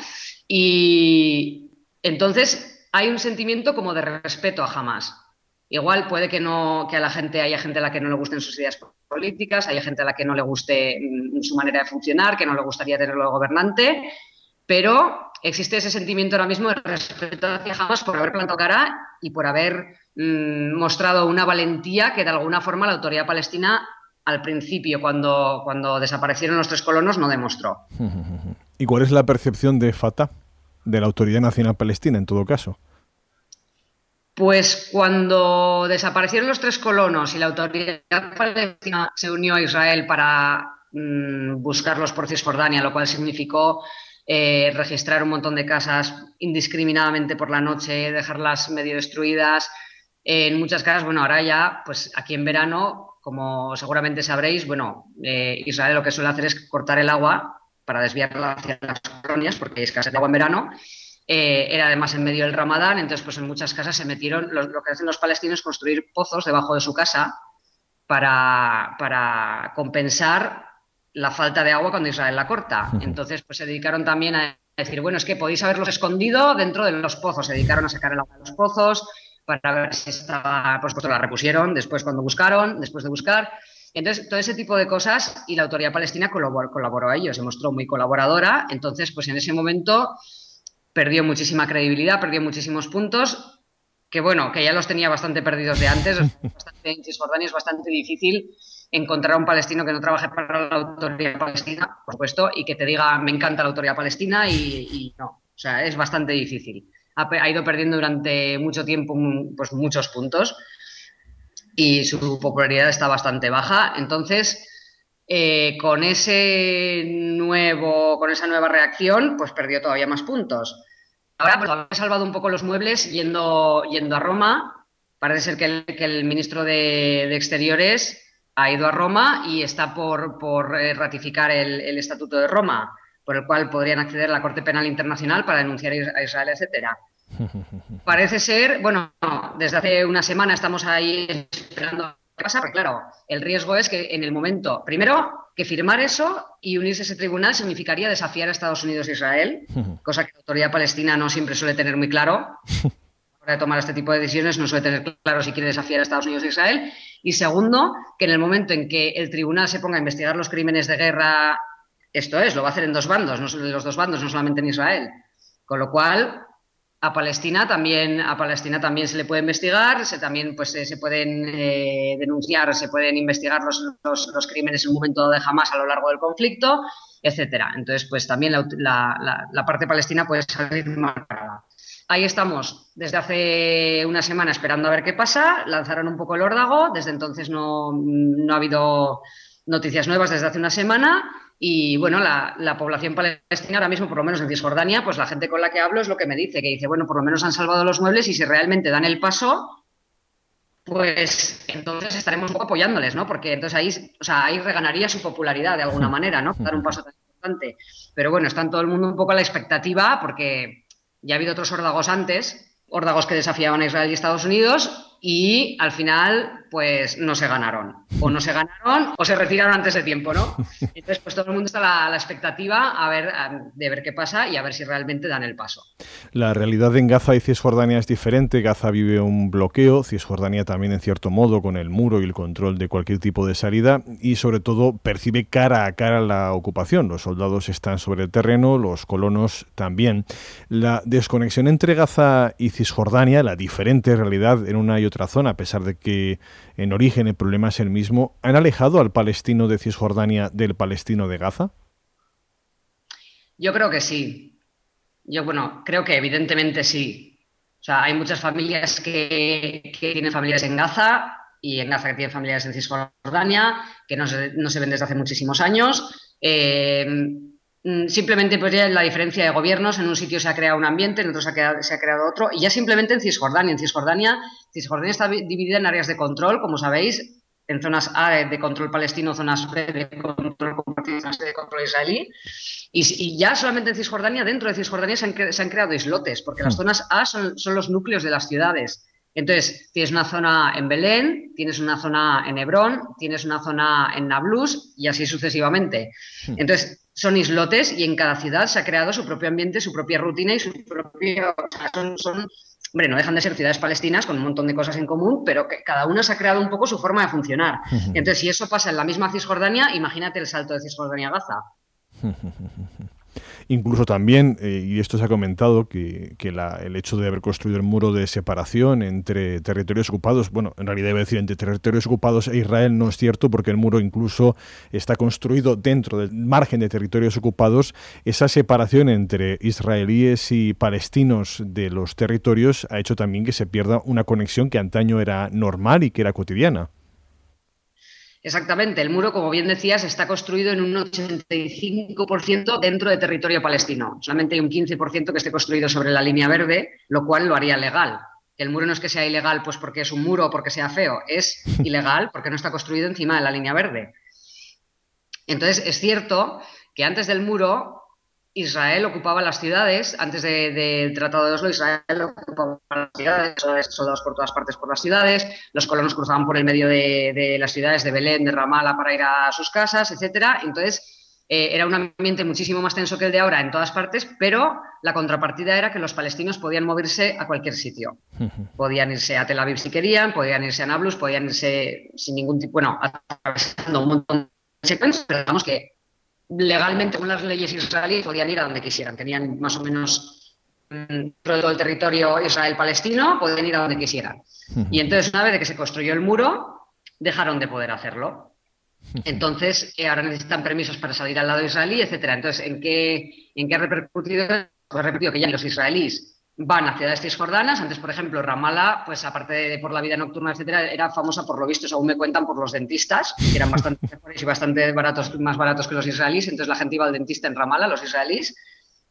Y entonces hay un sentimiento como de respeto a Hamas. Igual puede que no, que a la gente haya gente a la que no le gusten sus ideas políticas, haya gente a la que no le guste mm, su manera de funcionar, que no le gustaría tenerlo de gobernante, pero existe ese sentimiento ahora mismo de respeto hacia Hamas por haber plantado cara y por haber mm, mostrado una valentía que de alguna forma la autoridad palestina al principio, cuando, cuando desaparecieron los tres colonos, no demostró. ¿Y cuál es la percepción de Fatah, de la Autoridad Nacional Palestina, en todo caso? Pues cuando desaparecieron los tres colonos y la autoridad palestina se unió a Israel para mm, buscarlos por Cisjordania, lo cual significó eh, registrar un montón de casas indiscriminadamente por la noche, dejarlas medio destruidas. en muchas casas, bueno, ahora ya, pues aquí en verano, como seguramente sabréis, bueno, eh, Israel lo que suele hacer es cortar el agua para desviarla hacia las colonias, porque hay escasez de agua en verano, eh, era además en medio del Ramadán, entonces pues en muchas casas se metieron, lo, que hacen los palestinos es construir pozos debajo de su casa para, para, compensar la falta de agua cuando Israel la corta. Entonces pues se dedicaron también a decir, bueno, es que podéis haberlos escondido dentro de los pozos, se dedicaron a sacar el agua de los pozos para ver si estaba, por supuesto la repusieron después cuando buscaron, después de buscar. Entonces, todo ese tipo de cosas y la autoridad palestina colaboró, colaboró a ello, se mostró muy colaboradora. Entonces, pues en ese momento perdió muchísima credibilidad, perdió muchísimos puntos, que bueno, que ya los tenía bastante perdidos de antes. en Cisjordania es bastante difícil encontrar a un palestino que no trabaje para la autoridad palestina, por supuesto, y que te diga me encanta la autoridad palestina y, no. O sea, es bastante difícil. Ha, ido perdiendo durante mucho tiempo pues, muchos puntos y su popularidad está bastante baja. Entonces, eh, con ese nuevo, con esa nueva reacción, pues perdió todavía más puntos. Ahora pues, ha salvado un poco los muebles yendo, yendo a Roma. Parece ser que el, ministro de, Exteriores ha ido a Roma y está por, eh, ratificar el, Estatuto de Roma, por el cual podrían acceder a la Corte Penal Internacional para denunciar a Israel, etcétera. Parece ser, bueno, desde hace una semana estamos ahí esperando ¿Qué pasa? Porque claro, el riesgo es que en el momento, primero, que firmar eso y unirse a ese tribunal significaría desafiar a Estados Unidos e Israel, cosa que la autoridad palestina no siempre suele tener muy claro. De tomar este tipo de decisiones no suele tener claro si quiere desafiar a Estados Unidos e Israel. Y segundo, que en el momento en que el tribunal se ponga a investigar los crímenes de guerra, esto es, lo va a hacer en dos bandos, no los dos bandos, no solamente en Israel. Con lo cual, a Palestina también, a Palestina también se le puede investigar, se, también pues, se, pueden eh, denunciar, se pueden investigar los, los, crímenes en un momento de jamás a lo largo del conflicto, etcétera. Entonces, pues también la, la, parte palestina puede salir marcada. Ahí estamos, desde hace una semana esperando a ver qué pasa, lanzaron un poco el órdago, desde entonces no, no ha habido noticias nuevas desde hace una semana y bueno, la, población palestina ahora mismo, por lo menos en Cisjordania, pues la gente con la que hablo es lo que me dice, que dice, bueno, por lo menos han salvado los muebles y si realmente dan el paso, pues entonces estaremos un poco apoyándoles, ¿no? Porque entonces ahí, o sea, ahí reganaría su popularidad de alguna manera, ¿no? Dar un paso tan importante. Pero bueno, está en todo el mundo un poco a la expectativa porque ya ha habido otros órdagos antes, órdagos que desafiaban a Israel y Estados Unidos y al final pues no se ganaron. O no se ganaron o se retiraron antes de tiempo, ¿no? Entonces pues todo el mundo está a la, expectativa a ver, de ver qué pasa y a ver si realmente dan el paso. La realidad en Gaza y Cisjordania es diferente. Gaza vive un bloqueo, Cisjordania también en cierto modo con el muro y el control de cualquier tipo de salida y sobre todo percibe cara a cara la ocupación. Los soldados están sobre el terreno, los colonos también. La desconexión entre Gaza y Cisjordania, la diferente realidad en una y otra zona, a pesar de que en origen el problema es el mismo, ¿han alejado al palestino de Cisjordania del palestino de Gaza? Yo creo que sí. Yo, bueno, creo que evidentemente sí. O sea, hay muchas familias que, tienen familias en Gaza y en Gaza que tienen familias en Cisjordania, que no se, ven desde hace muchísimos años. Eh, simplemente pues ya la diferencia de gobiernos, en un sitio se ha creado un ambiente, en otro se ha, creado, otro, y ya simplemente en Cisjordania. En Cisjordania, Cisjordania está dividida en áreas de control, como sabéis, en zonas A de control palestino, zonas B de control compartido, zonas C de control israelí, y, ya solamente en Cisjordania, dentro de Cisjordania se han, creado islotes, porque las hmm. zonas A son, son los núcleos de las ciudades. Entonces, tienes una zona en Belén, tienes una zona en Hebrón, tienes una zona en Nablus y así sucesivamente. Hmm. Entonces, son islotes y en cada ciudad se ha creado su propio ambiente, su propia rutina y su propio... son, hombre, no dejan de ser ciudades palestinas con un montón de cosas en común, pero que cada una se ha creado un poco su forma de funcionar. Entonces, si eso pasa en la misma Cisjordania, imagínate el salto de Cisjordania a Gaza. Incluso también, eh, y esto se ha comentado, que, el hecho de haber construido el muro de separación entre territorios ocupados, bueno, en realidad debe decir entre territorios ocupados e Israel no es cierto, porque el muro incluso está construido dentro del margen de territorios ocupados. Esa separación entre israelíes y palestinos de los territorios ha hecho también que se pierda una conexión que antaño era normal y que era cotidiana. Exactamente, el muro, como bien decías, está construido en un 85% dentro de territorio palestino. Solamente hay un 15% que esté construido sobre la línea verde, lo cual lo haría legal. El muro no es que sea ilegal pues porque es un muro o porque sea feo, es ilegal porque no está construido encima de la línea verde. Entonces, es cierto que antes del muro Israel ocupaba las ciudades, antes del Tratado de Oslo, Israel ocupaba las ciudades, soldados por todas partes por las ciudades, los colonos cruzaban por el medio de, las ciudades de Belén, de Ramallah para ir a sus casas, etcétera. Entonces, eh, era un ambiente muchísimo más tenso que el de ahora en todas partes, pero la contrapartida era que los palestinos podían moverse a cualquier sitio. Podían irse a Tel Aviv si querían, podían irse a Nablus, podían irse sin ningún tipo, bueno, atravesando un montón de secuencias, pero digamos que legalmente, con las leyes israelíes, podían ir a donde quisieran. Tenían más o menos mm, todo el territorio israel-palestino, podían ir a donde quisieran. Y entonces, una vez que se construyó el muro, dejaron de poder hacerlo. Entonces, eh, ahora necesitan permisos para salir al lado israelí, etcétera. Entonces, ¿en qué, en qué ha repercutido? Pues ha repercutido que ya los israelíes van a ciudades cisjordanas. Antes, por ejemplo, Ramallah, pues aparte de por la vida nocturna, etcétera, era famosa por lo visto, según me cuentan, por los dentistas, que eran bastante mejores y bastante baratos, más baratos que los israelíes. Entonces la gente iba al dentista en Ramallah, los israelíes.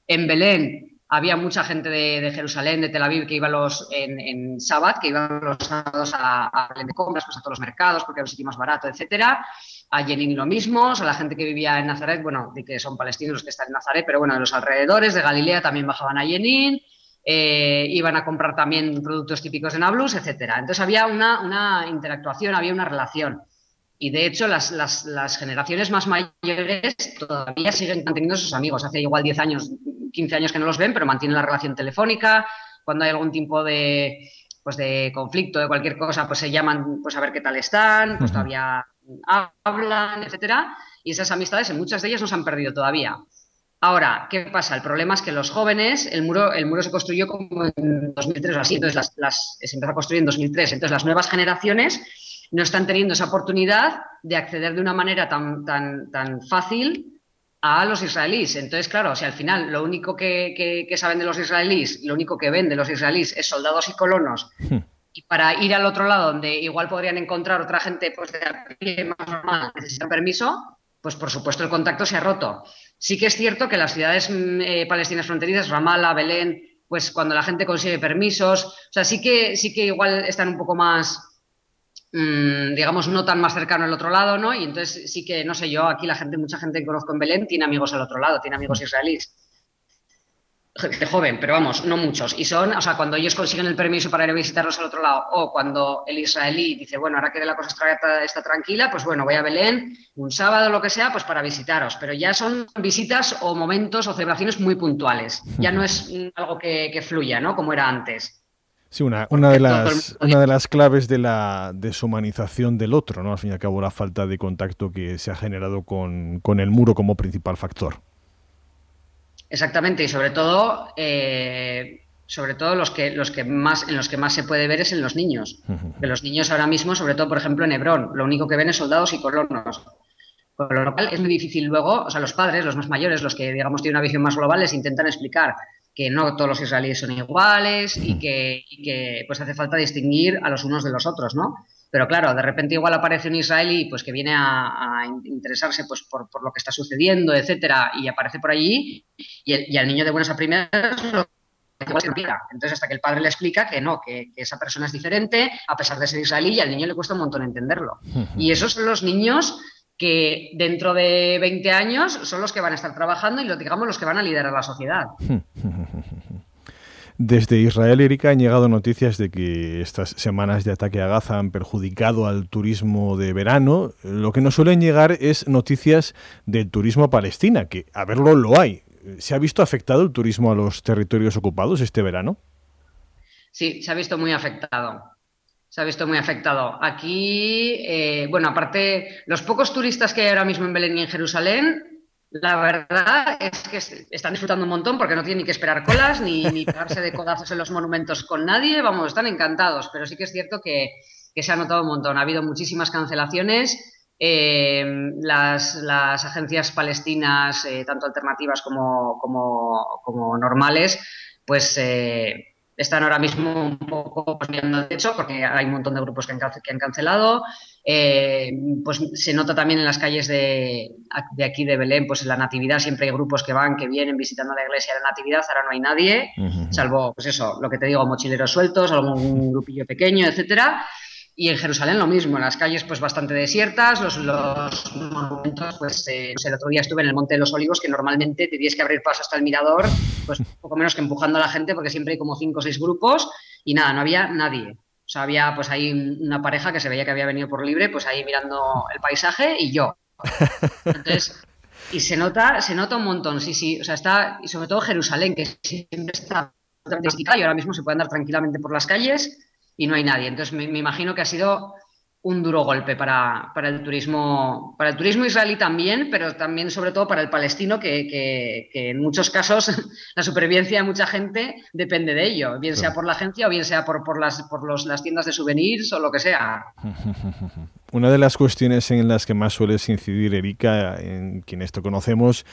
En Belén había mucha gente de, Jerusalén, de Tel Aviv, que iba los, en, en Sabbat, que iban los sábados a, a Belén de compras, pues a todos los mercados, porque era un sitio más barato, etcétera. A Jenin lo mismo, o sea, la gente que vivía en Nazaret, bueno, de que son palestinos los que están en Nazaret, pero bueno, de los alrededores, de Galilea también bajaban a Jenin eh, iban a comprar también productos típicos de Nablus, etcétera. Entonces había una, interactuación, había una relación. Y de hecho, las, generaciones más mayores todavía siguen manteniendo a sus amigos. Hace igual 10 años, 15 años que no los ven, pero mantienen la relación telefónica. Cuando hay algún tipo de, pues de conflicto, de cualquier cosa, pues se llaman pues a ver qué tal están, pues todavía hablan, etcétera. Y esas amistades, en muchas de ellas, no se han perdido todavía. Ahora, ¿qué pasa? El problema es que los jóvenes, el muro, el muro se construyó como en 2003 o así, entonces las, se empezó a construir en 2003. Entonces las nuevas generaciones no están teniendo esa oportunidad de acceder de una manera tan, tan, tan fácil a los israelíes. Entonces, claro, si al final lo único que, saben de los israelíes, lo único que ven de los israelíes es soldados y colonos, hmm. y para ir al otro lado, donde igual podrían encontrar otra gente pues, de más normal, necesitan permiso, pues por supuesto el contacto se ha roto. Sí que es cierto que las ciudades mm, eh, palestinas fronterizas, Ramallah, Belén, pues cuando la gente consigue permisos, o sea, sí que, sí que igual están un poco más, mm, digamos, no tan más cercano al otro lado, ¿no? Y entonces sí que, no sé, yo aquí la gente, mucha gente que conozco en Belén tiene amigos al otro lado, tiene amigos israelíes gente joven, pero vamos, no muchos. Y son, o sea, cuando ellos consiguen el permiso para ir a visitarlos al otro lado, o cuando el israelí dice, bueno, ahora que la cosa está, está tranquila, pues bueno, voy a Belén un sábado, lo que sea, pues para visitaros. Pero ya son visitas o momentos o celebraciones muy puntuales. Ya no es algo que, fluya, ¿no? Como era antes. Sí, una, una, de las, una de las claves de la deshumanización del otro, ¿no? Al fin y al cabo, la falta de contacto que se ha generado con, con el muro como principal factor. Exactamente, y sobre todo, eh, sobre todo los que, los que más, en los que más se puede ver es en los niños. Que los niños ahora mismo, sobre todo, por ejemplo, en Hebrón, lo único que ven es soldados y colonos. Con lo cual es muy difícil luego, o sea, los padres, los más mayores, los que digamos tienen una visión más global, les intentan explicar que no todos los israelíes son iguales y que, y que pues hace falta distinguir a los unos de los otros, ¿no? Pero claro, de repente igual aparece un israelí pues, que viene a, interesarse pues, por, lo que está sucediendo, etcétera, y aparece por allí, y, el, al niño de buenas a primeras lo entonces, hasta que el padre le explica que no, que, esa persona es diferente, a pesar de ser israelí, y al niño le cuesta un montón entenderlo. Y esos son los niños que dentro de 20 años son los que van a estar trabajando y, digamos, los que van a liderar la sociedad. Desde Israel, Erika, han llegado noticias de que estas semanas de ataque a Gaza han perjudicado al turismo de verano. Lo que no suelen llegar es noticias del turismo Palestina, que a verlo lo hay. ¿Se ha visto afectado el turismo a los territorios ocupados este verano? Sí, se ha visto muy afectado. Se ha visto muy afectado. Aquí, eh, bueno, aparte, los pocos turistas que hay ahora mismo en Belén y en Jerusalén La verdad es que están disfrutando un montón porque no tienen ni que esperar colas ni, ni pegarse de codazos en los monumentos con nadie. Vamos, están encantados, pero sí que es cierto que, se ha notado un montón. Ha habido muchísimas cancelaciones. Eh, las, agencias palestinas, eh, tanto alternativas como, normales, pues eh, están ahora mismo un poco pues, mirando el techo porque hay un montón de grupos que han, cancelado. Eh, pues se nota también en las calles de, aquí de Belén, pues en la Natividad siempre hay grupos que van, que vienen visitando la iglesia de la Natividad, ahora no hay nadie, salvo, pues eso, lo que te digo, mochileros sueltos, algún grupillo pequeño, etcétera. Y en Jerusalén lo mismo, en las calles pues bastante desiertas, los, monumentos, pues, eh, el otro día estuve en el Monte de los Olivos, que normalmente te tienes que abrir paso hasta el mirador, pues poco menos que empujando a la gente, porque siempre hay como cinco o seis grupos, y nada, no había nadie. O sea, había pues ahí una pareja que se veía que había venido por libre, pues ahí mirando el paisaje y yo. Entonces, y se nota, se nota un montón, sí, sí. O sea, está, y sobre todo Jerusalén, que siempre está y ahora mismo se puede andar tranquilamente por las calles y no hay nadie. Entonces me, imagino que ha sido un duro golpe para, el turismo, para el turismo israelí también, pero también sobre todo para el palestino, que, en muchos casos la supervivencia de mucha gente depende de ello, bien sea por la agencia o bien sea por, por, las, por los, las tiendas de souvenirs o lo que sea. Una de las cuestiones en las que más sueles incidir, Erika, en quienes te conocemos,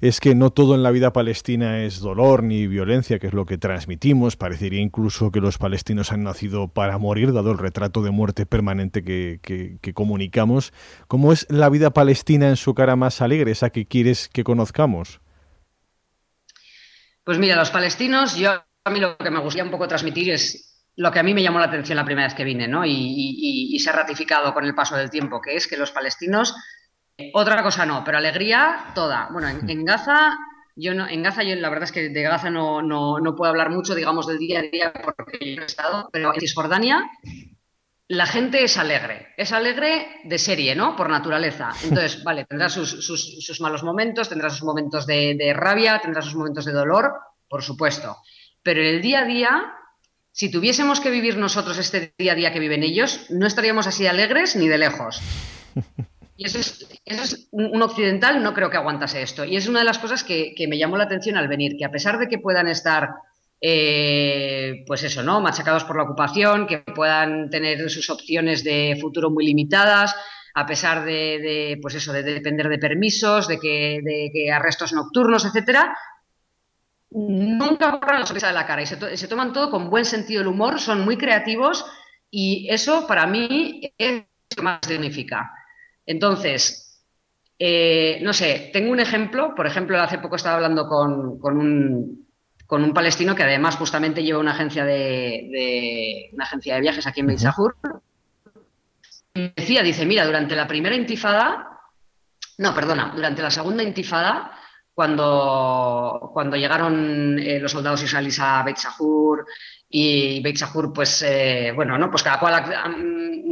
es que no todo en la vida palestina es dolor ni violencia, que es lo que transmitimos. Parecería incluso que los palestinos han nacido para morir, dado el retrato de muerte permanente que, que, comunicamos. ¿Cómo es la vida palestina en su cara más alegre, esa que quieres que conozcamos? Pues mira, los palestinos, yo a mí lo que me gustaría un poco transmitir es lo que a mí me llamó la atención la primera vez que vine, ¿no? Y, y se ha ratificado con el paso del tiempo, que es que los palestinos otra cosa no, pero alegría toda. Bueno, en, Gaza, yo no, en Gaza yo la verdad es que de Gaza no, no, puedo hablar mucho, digamos, del día a día porque yo no he estado, pero en Cisjordania la gente es alegre, es alegre de serie, ¿no? Por naturaleza. Entonces, vale, tendrá sus, malos momentos, tendrá sus momentos de, de, rabia, tendrá sus momentos de dolor, por supuesto. Pero en el día a día, si tuviésemos que vivir nosotros este día a día que viven ellos, no estaríamos así alegres ni de lejos. Y eso es, un occidental, no creo que aguantase esto. Y es una de las cosas que, me llamó la atención al venir, que a pesar de que puedan estar, eh, pues eso, ¿no? Machacados por la ocupación, que puedan tener sus opciones de futuro muy limitadas, a pesar de, pues eso, de depender de permisos, de que, de arrestos nocturnos, etcétera, nunca borran la sonrisa de la cara y se, se toman todo con buen sentido del humor, son muy creativos y eso para mí es lo que más significa. Entonces, eh, no sé, tengo un ejemplo. Por ejemplo, hace poco estaba hablando con, un, palestino que además justamente lleva una agencia de, una agencia de viajes aquí en Beit Decía, dice, mira, durante la primera intifada, no, perdona, durante la segunda intifada, cuando, cuando llegaron eh, los soldados israelíes a Beit Sahur y Beit Sahur, pues, eh, bueno, ¿no? Pues cada cual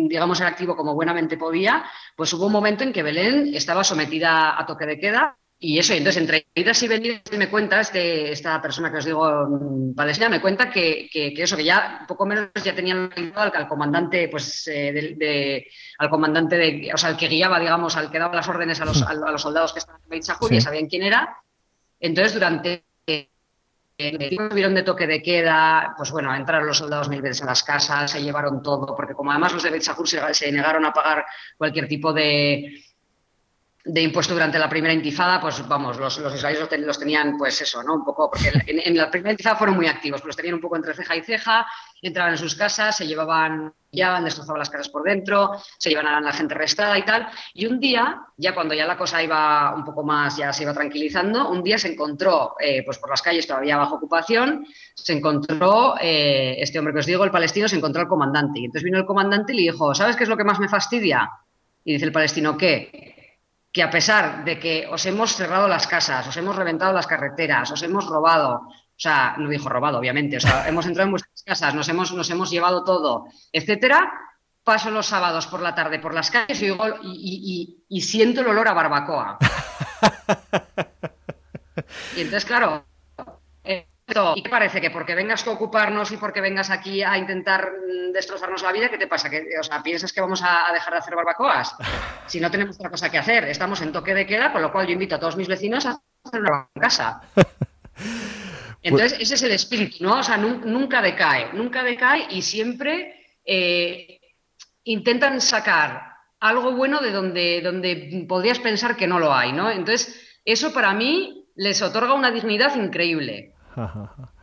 digamos, era activo como buenamente podía, pues hubo un momento en que Belén estaba sometida a toque de queda y eso, entonces entre idas y venidas me cuenta, este, esta persona que os digo, mm, palestina, me cuenta que, eso, que ya poco menos ya tenían al, al comandante, pues, eh, de, al comandante, de, o sea, al que guiaba, digamos, al que daba las órdenes a los, a, los soldados que estaban en Beit ya sabían quién era. Entonces, durante tuvieron de toque de queda, pues bueno, entraron los soldados mil veces a las casas, se llevaron todo, porque como además los de Beit se, negaron a pagar cualquier tipo de, de impuesto durante la primera intifada, pues vamos, los, los israelíes los, tenían, pues eso, ¿no? Un poco, porque en, la primera intifada fueron muy activos, pues los tenían un poco entre ceja y ceja, entraban en sus casas, se llevaban, ya destrozaban las casas por dentro, se llevaban a la gente restada y tal. Y un día, ya cuando ya la cosa iba un poco más, ya se iba tranquilizando, un día se encontró, eh, pues por las calles todavía bajo ocupación, se encontró, eh, este hombre que os digo, el palestino, se encontró al comandante. Y entonces vino el comandante y le dijo, ¿sabes qué es lo que más me fastidia? Y dice el palestino, ¿qué? Que a pesar de que os hemos cerrado las casas, os hemos reventado las carreteras, os hemos robado, o sea, no dijo robado, obviamente, o sea, hemos entrado en vuestras casas, nos hemos, nos hemos llevado todo, etcétera, paso los sábados por la tarde por las calles y, siento el olor a barbacoa. y entonces, claro, ¿Y qué parece? ¿Que porque vengas a ocuparnos y porque vengas aquí a intentar mm, destrozarnos la vida, qué te pasa? ¿Que, o sea, ¿piensas que vamos a, dejar de hacer barbacoas? Si no tenemos otra cosa que hacer, estamos en toque de queda, con lo cual yo invito a todos mis vecinos a hacer una casa. Entonces, ese es el espíritu, ¿no? O sea, nunca decae, nunca decae y siempre eh, intentan sacar algo bueno de donde, donde podrías pensar que no lo hay, ¿no? Entonces, eso para mí les otorga una dignidad increíble.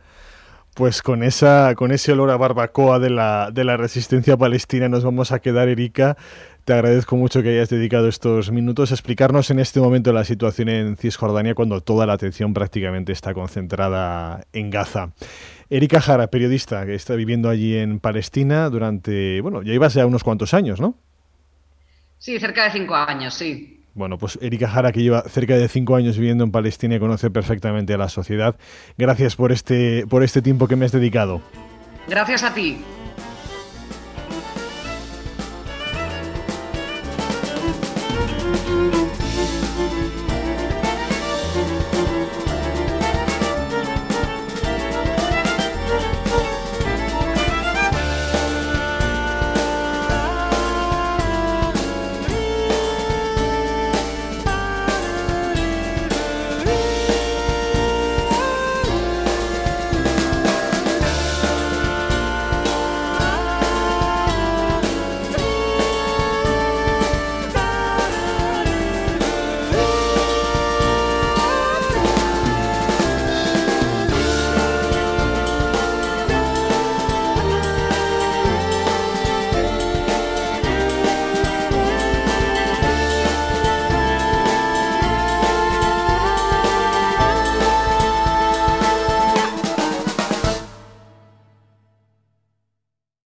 Pues con, esa, con ese olor a barbacoa de la, de la resistencia palestina nos vamos a quedar, Erika. Te agradezco mucho que hayas dedicado estos minutos a explicarnos en este momento la situación en Cisjordania cuando toda la atención prácticamente está concentrada en Gaza. Erika Jara, periodista que está viviendo allí en Palestina durante, bueno, ya ibas ya unos cuantos años, ¿no? Sí, cerca de cinco años, sí. Bueno, pues Erika Jara, que lleva cerca de cinco años viviendo en Palestina conoce perfectamente a la sociedad. Gracias por este, por este tiempo que me has dedicado. Gracias a ti.